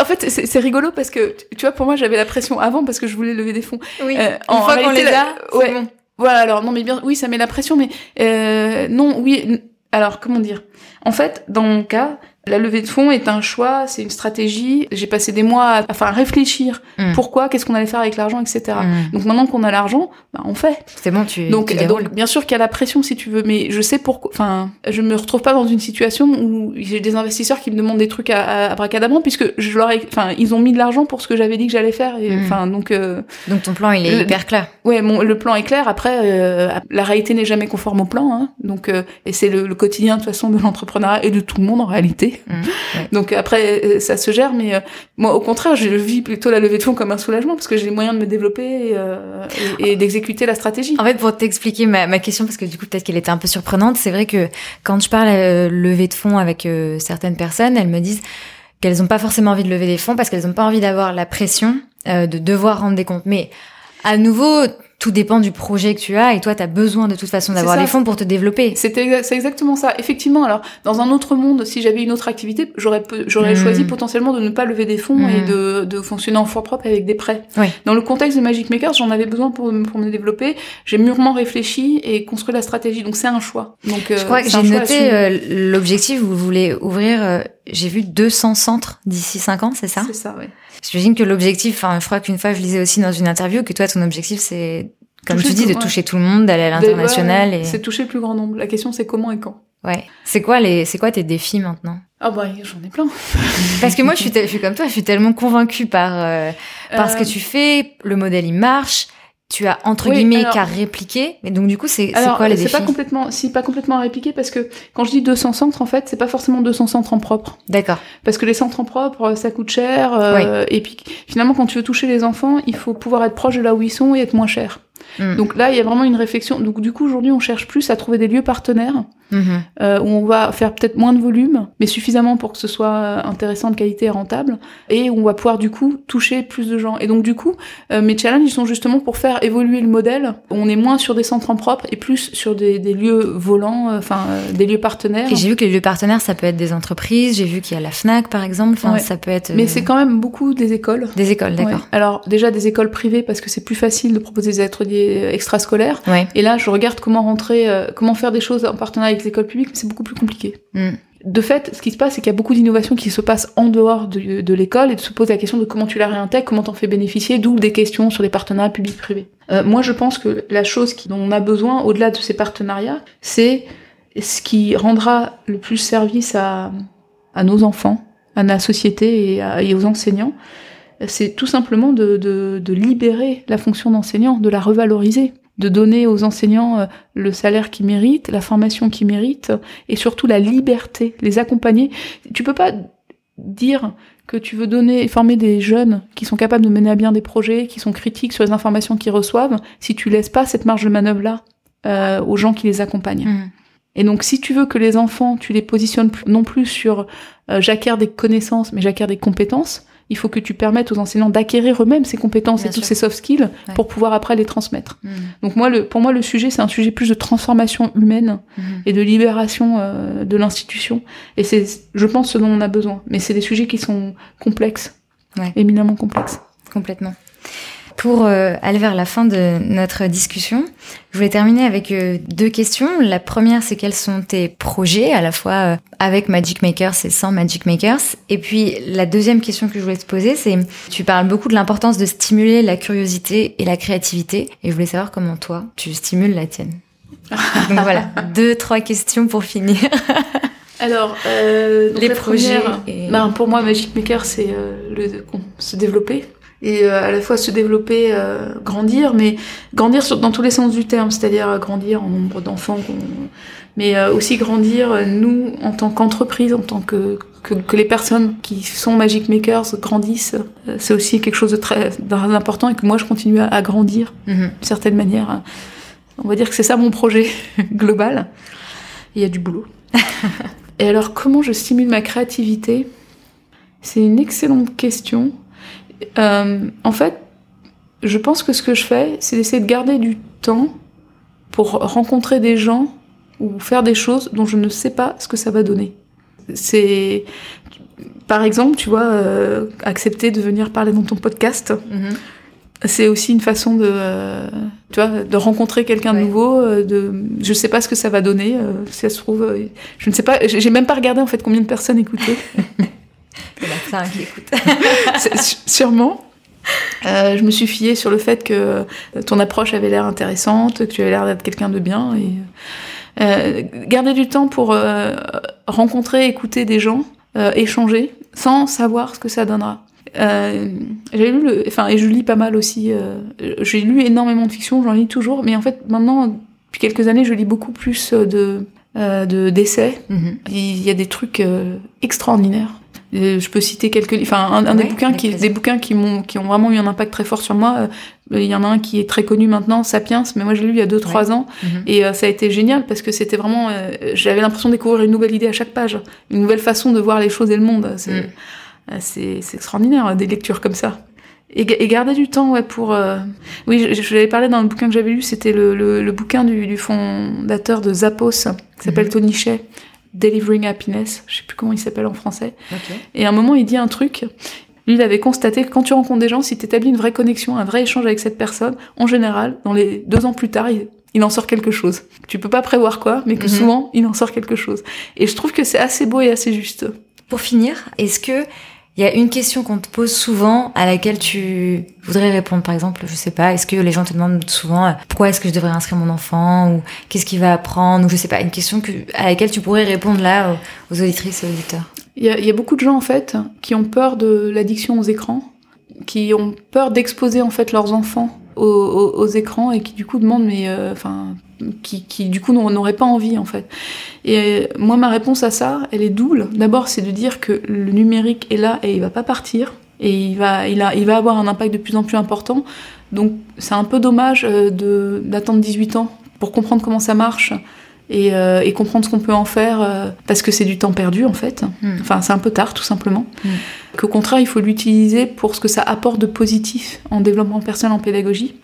En fait, c'est rigolo parce que, tu vois, pour moi, j'avais la pression avant parce que je voulais lever des fonds. Oui. Une fois qu'on les a, ouais. Bon. Voilà, alors, non, mais bien, oui, ça met la pression, mais, euh, non, oui, alors, comment dire? En fait, dans mon cas, la levée de fonds est un choix, c'est une stratégie. J'ai passé des mois à, enfin, réfléchir. Mm. Pourquoi? Qu'est-ce qu'on allait faire avec l'argent, etc. Mm. Donc maintenant qu'on a l'argent, bah, on fait. C'est bon, tu. Donc, donc bien sûr qu'il y a la pression si tu veux, mais je sais pourquoi. Enfin, je me retrouve pas dans une situation où j'ai des investisseurs qui me demandent des trucs à, à, à puisque je leur ai, enfin, ils ont mis de l'argent pour ce que j'avais dit que j'allais faire. Et, mm. Enfin, donc. Euh, donc ton plan, il est hyper clair. Ouais, mon, le plan est clair. Après, euh, la réalité n'est jamais conforme au plan. Hein, donc, euh, et c'est le, le, quotidien de toute façon de l'entrepreneuriat et de tout le monde en réalité. [laughs] Donc après, euh, ça se gère, mais euh, moi, au contraire, je vis plutôt la levée de fonds comme un soulagement parce que j'ai les moyens de me développer euh, et, d'exécuter la stratégie. En fait, pour t'expliquer ma, ma, question, parce que du coup, peut-être qu'elle était un peu surprenante, c'est vrai que quand je parle à levée de fonds avec certaines personnes, elles me disent qu'elles n'ont pas forcément envie de lever des fonds parce qu'elles n'ont pas envie d'avoir la pression de devoir rendre des comptes. Mais à nouveau, tout dépend du projet que tu as et toi tu as besoin de toute façon d'avoir les fonds pour te développer. C'est exactement ça. Effectivement, alors dans un autre monde, si j'avais une autre activité, j'aurais hmm. choisi potentiellement de ne pas lever des fonds et hmm. de, de fonctionner en fonds propre avec des prêts. Dans le contexte de Magic Makers, j'en avais besoin pour, pour me développer. J'ai mûrement réfléchi et construit la stratégie. Donc c'est un choix. Donc je crois euh, que j'ai noté euh, l'objectif vous voulez ouvrir euh, j'ai vu 200 centres d'ici 5 ans, c'est ça? C'est ça, oui. J'imagine que l'objectif, enfin, je crois qu'une fois, je lisais aussi dans une interview que toi, ton objectif, c'est, comme tu dis, de toucher tout le monde, d'aller à l'international. et... C'est toucher le plus grand nombre. La question, c'est comment et quand. Ouais. C'est quoi les, c'est quoi tes défis maintenant? Ah bah j'en ai plein. [laughs] Parce que moi je suis, je suis comme toi, je suis tellement convaincue par euh, par ce que euh. tu fais, le modèle il marche, tu as entre guillemets qu'à répliquer. Mais donc du coup c'est quoi les défis c'est pas complètement si pas complètement à répliquer parce que quand je dis 200 centres en fait c'est pas forcément 200 centres en propre. D'accord. Parce que les centres en propre ça coûte cher euh, et puis finalement quand tu veux toucher les enfants il faut pouvoir être proche de là où ils sont et être moins cher. Mm. Donc là, il y a vraiment une réflexion. Donc du coup, aujourd'hui, on cherche plus à trouver des lieux partenaires mm-hmm. euh, où on va faire peut-être moins de volume, mais suffisamment pour que ce soit intéressant, de qualité et rentable, et où on va pouvoir du coup toucher plus de gens. Et donc du coup, euh, mes challenges, ils sont justement pour faire évoluer le modèle. On est moins sur des centres en propre et plus sur des, des lieux volants, euh, enfin des lieux partenaires. Et j'ai vu que les lieux partenaires, ça peut être des entreprises. J'ai vu qu'il y a la Fnac, par exemple. Enfin, ça peut être. Mais c'est quand même beaucoup des écoles. Des écoles, d'accord. Alors déjà des écoles privées parce que c'est plus facile de proposer des ateliers euh, extrascolaires. Et là, je regarde comment rentrer, euh, comment faire des choses en partenariat avec les écoles publiques, mais c'est beaucoup plus compliqué. Mm. De fait, ce qui se passe, c'est qu'il y a beaucoup d'innovations qui se passent en dehors de, l'école et de se poser la question de comment tu la réintègres, comment t'en fais bénéficier, d'où des questions sur les partenariats publics-privés. Euh, moi, je pense que la chose dont on a besoin, au-delà de ces partenariats, c'est ce qui rendra le plus service à, à nos enfants, à la société et, et aux enseignants, c'est tout simplement de, de, libérer la fonction d'enseignant, de la revaloriser, de donner aux enseignants euh, le salaire qu'ils méritent, la formation qu'ils méritent, et surtout la liberté, les accompagner. Tu peux pas dire que tu veux donner et former des jeunes qui sont capables de mener à bien des projets, qui sont critiques sur les informations qu'ils reçoivent, si tu laisses pas cette marge de manœuvre là euh, aux gens qui les accompagnent. Mmh. Et donc, si tu veux que les enfants, tu les positionnes non plus sur euh, j'acquiers des connaissances, mais j'acquiers des compétences, il faut que tu permettes aux enseignants d'acquérir eux-mêmes ces compétences et tous ces soft skills pour pouvoir après les transmettre. Mm. Donc moi, le, pour moi, le sujet, c'est un sujet plus de transformation humaine mm. et de libération euh, de l'institution. Et c'est, je pense, ce dont on a besoin. Mais c'est des sujets qui sont complexes, éminemment complexes. Complètement. Pour euh, aller vers la fin de notre discussion, je voulais terminer avec euh, deux questions. La première, c'est quels sont tes projets, à la fois euh, avec Magic Makers et sans Magic Makers? Et puis la deuxième question que je voulais te poser, c'est tu parles beaucoup de l'importance de stimuler la curiosité et la créativité. Et je voulais savoir comment toi, tu stimules la tienne. [laughs] Donc voilà, deux, trois questions pour finir. [laughs] Alors, euh, les projets. Ben, pour moi, Magic Maker, c'est le se développer, et euh, à la fois se développer, euh, grandir, mais grandir dans tous les sens du terme, c'est-à-dire grandir en nombre d'enfants, mais euh, aussi grandir nous en tant qu'entreprise, en tant que, que, que les personnes qui sont Magic Makers grandissent. c'est aussi quelque chose de très, important et que moi je continue à, grandir mm-hmm. d'une certaine manière. On va dire que c'est ça mon projet [laughs] global. Il y a du boulot. [laughs] et alors comment je stimule ma créativité? C'est une excellente question. Euh, en fait, je pense que ce que je fais, c'est d'essayer de garder du temps pour rencontrer des gens ou faire des choses dont je ne sais pas ce que ça va donner. C'est, par exemple, tu vois, euh, accepter de venir parler dans ton podcast. Mhm. C'est aussi une façon de, euh, tu vois, de rencontrer quelqu'un de nouveau. De, je sais pas ce que ça va donner. si ça se trouve, je ne sais pas. J'ai même pas regardé en fait combien de personnes écoutaient. [laughs] Il y en a qui écoutent. [laughs] Sûrement. Euh, je me suis fiée sur le fait que ton approche avait l'air intéressante, que tu avais l'air d'être quelqu'un de bien. Et, euh, garder du temps pour euh, rencontrer, écouter des gens, euh, échanger, sans savoir ce que ça donnera. Euh, j'ai lu, le, enfin, et je lis pas mal aussi. j'ai lu énormément de fiction, j'en lis toujours, mais en fait maintenant, depuis quelques années, je lis beaucoup plus de de d'essais. Mm-hmm. Il y a des trucs extraordinaires. Euh, je peux citer quelques, enfin un, des bouquins qui, des bouquins qui m'ont, qui ont vraiment eu un impact très fort sur moi. Euh, il y en a un qui est très connu maintenant, Sapiens, mais moi je l'ai lu il y a 2-3 ans mhm. et euh, ça a été génial parce que c'était vraiment, j'avais l'impression de découvrir une nouvelle idée à chaque page, une nouvelle façon de voir les choses et le monde. C'est, c'est, extraordinaire des lectures comme ça. Et, et, garder du temps ouais, pour... Oui, je, je, l'avais parlé dans le bouquin que j'avais lu, c'était le, le, bouquin du, du, fondateur de Zappos, qui s'appelle mhm. Tony Shea, Delivering Happiness, je sais plus comment il s'appelle en français. Et à un moment, il dit un truc. Lui, il avait constaté que quand tu rencontres des gens, si tu établis une vraie connexion, un vrai échange avec cette personne, en général, dans les deux ans plus tard, il, en sort quelque chose. Tu peux pas prévoir quoi, mais que mhm. souvent, il en sort quelque chose. Et je trouve que c'est assez beau et assez juste. Pour finir, est-ce que il y a une question qu'on te pose souvent à laquelle tu voudrais répondre. Par exemple, je sais pas, est-ce que les gens te demandent souvent euh, pourquoi est-ce que je devrais inscrire mon enfant ou qu'est-ce qu'il va apprendre ou je sais pas, une question que, à laquelle tu pourrais répondre là aux, auditrices et aux auditeurs. Il y, a, beaucoup de gens en fait qui ont peur de l'addiction aux écrans, qui ont peur d'exposer en fait leurs enfants aux, aux, écrans et qui du coup demandent mais euh, enfin qui, du coup n'aurait pas envie en fait. Et euh, moi ma réponse à ça, elle est double. D'abord c'est de dire que le numérique est là et il va pas partir et il va, il a, il va avoir un impact de plus en plus important. Donc c'est un peu dommage euh, d'attendre 18 ans pour comprendre comment ça marche et, euh, et comprendre ce qu'on peut en faire euh, parce que c'est du temps perdu en fait. Hmm. Enfin, c'est un peu tard tout simplement. Mm. Qu'au contraire, il faut l'utiliser pour ce que ça apporte de positif en développement personnel, en pédagogie.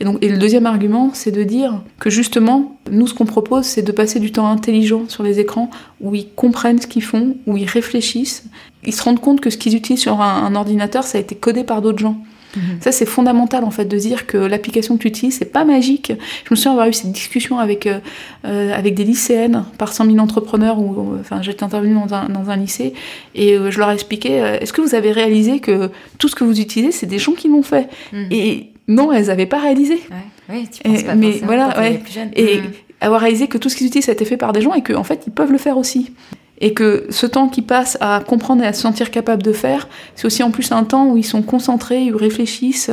Et donc, et le deuxième argument, c'est de dire que justement, nous, ce qu'on propose, c'est de passer du temps intelligent sur les écrans où ils comprennent ce qu'ils font, où ils réfléchissent, ils se rendent compte que ce qu'ils utilisent sur un ordinateur, ça a été codé par d'autres gens. Mhm. Ça, c'est fondamental en fait de dire que l'application que tu utilises, c'est pas magique. Je me souviens avoir eu cette discussion avec, euh, euh, avec des lycéennes par 100 000 entrepreneurs, où, enfin, j'étais intervenue dans un, dans un, lycée, et euh, je leur ai expliqué est-ce que vous avez réalisé que tout ce que vous utilisez, c'est des gens qui l'ont fait? Mhm. Et non, elles n'avaient pas réalisé. Oui, tu penses pas mais voilà, ouais. Et mhm. avoir réalisé que tout ce qu'ils utilisent, ça a été fait par des gens et qu'en en fait, ils peuvent le faire aussi et que ce temps qu'ils passent à comprendre et à se sentir capable de faire, c'est aussi en plus un temps où ils sont concentrés, ils réfléchissent.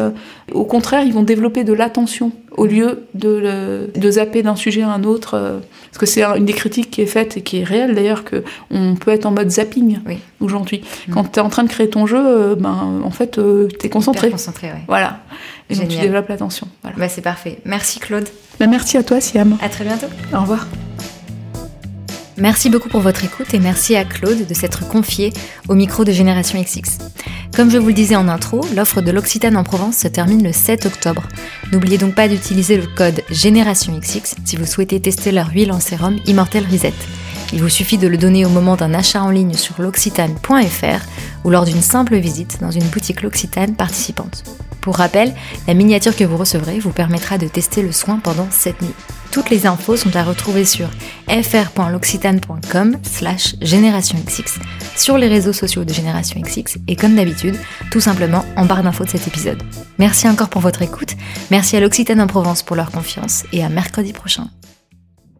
Au contraire, ils vont développer de l'attention au lieu de, de zapper d'un sujet à un autre. Euh, parce que c'est une des critiques qui est faite et qui est réelle d'ailleurs, qu'on peut être en mode zapping aujourd'hui. Mm. Quand tu es en train de créer ton jeu, euh, ben, en fait, euh, tu es concentré. concentré ouais. Voilà. Et donc tu développes l'attention. Voilà. Bah, c'est parfait. Merci Claude. Bah, merci à toi Siam. À très bientôt. Au revoir. Merci beaucoup pour votre écoute et merci à Claude de s'être confié au micro de Génération XX. Comme je vous le disais en intro, l'offre de l'Occitane en Provence se termine le 7 octobre. N'oubliez donc pas d'utiliser le code Génération XX si vous souhaitez tester leur huile en sérum Immortel Reset. Il vous suffit de le donner au moment d'un achat en ligne sur l'occitane.fr ou lors d'une simple visite dans une boutique L'Occitane participante. Pour rappel, la miniature que vous recevrez vous permettra de tester le soin pendant 7 nuits. Toutes les infos sont à retrouver sur fr.l'occitane.com slash générationxx, sur les réseaux sociaux de Génération XX et comme d'habitude, tout simplement en barre d'infos de cet épisode. Merci encore pour votre écoute, merci à l'Occitane en Provence pour leur confiance et à mercredi prochain.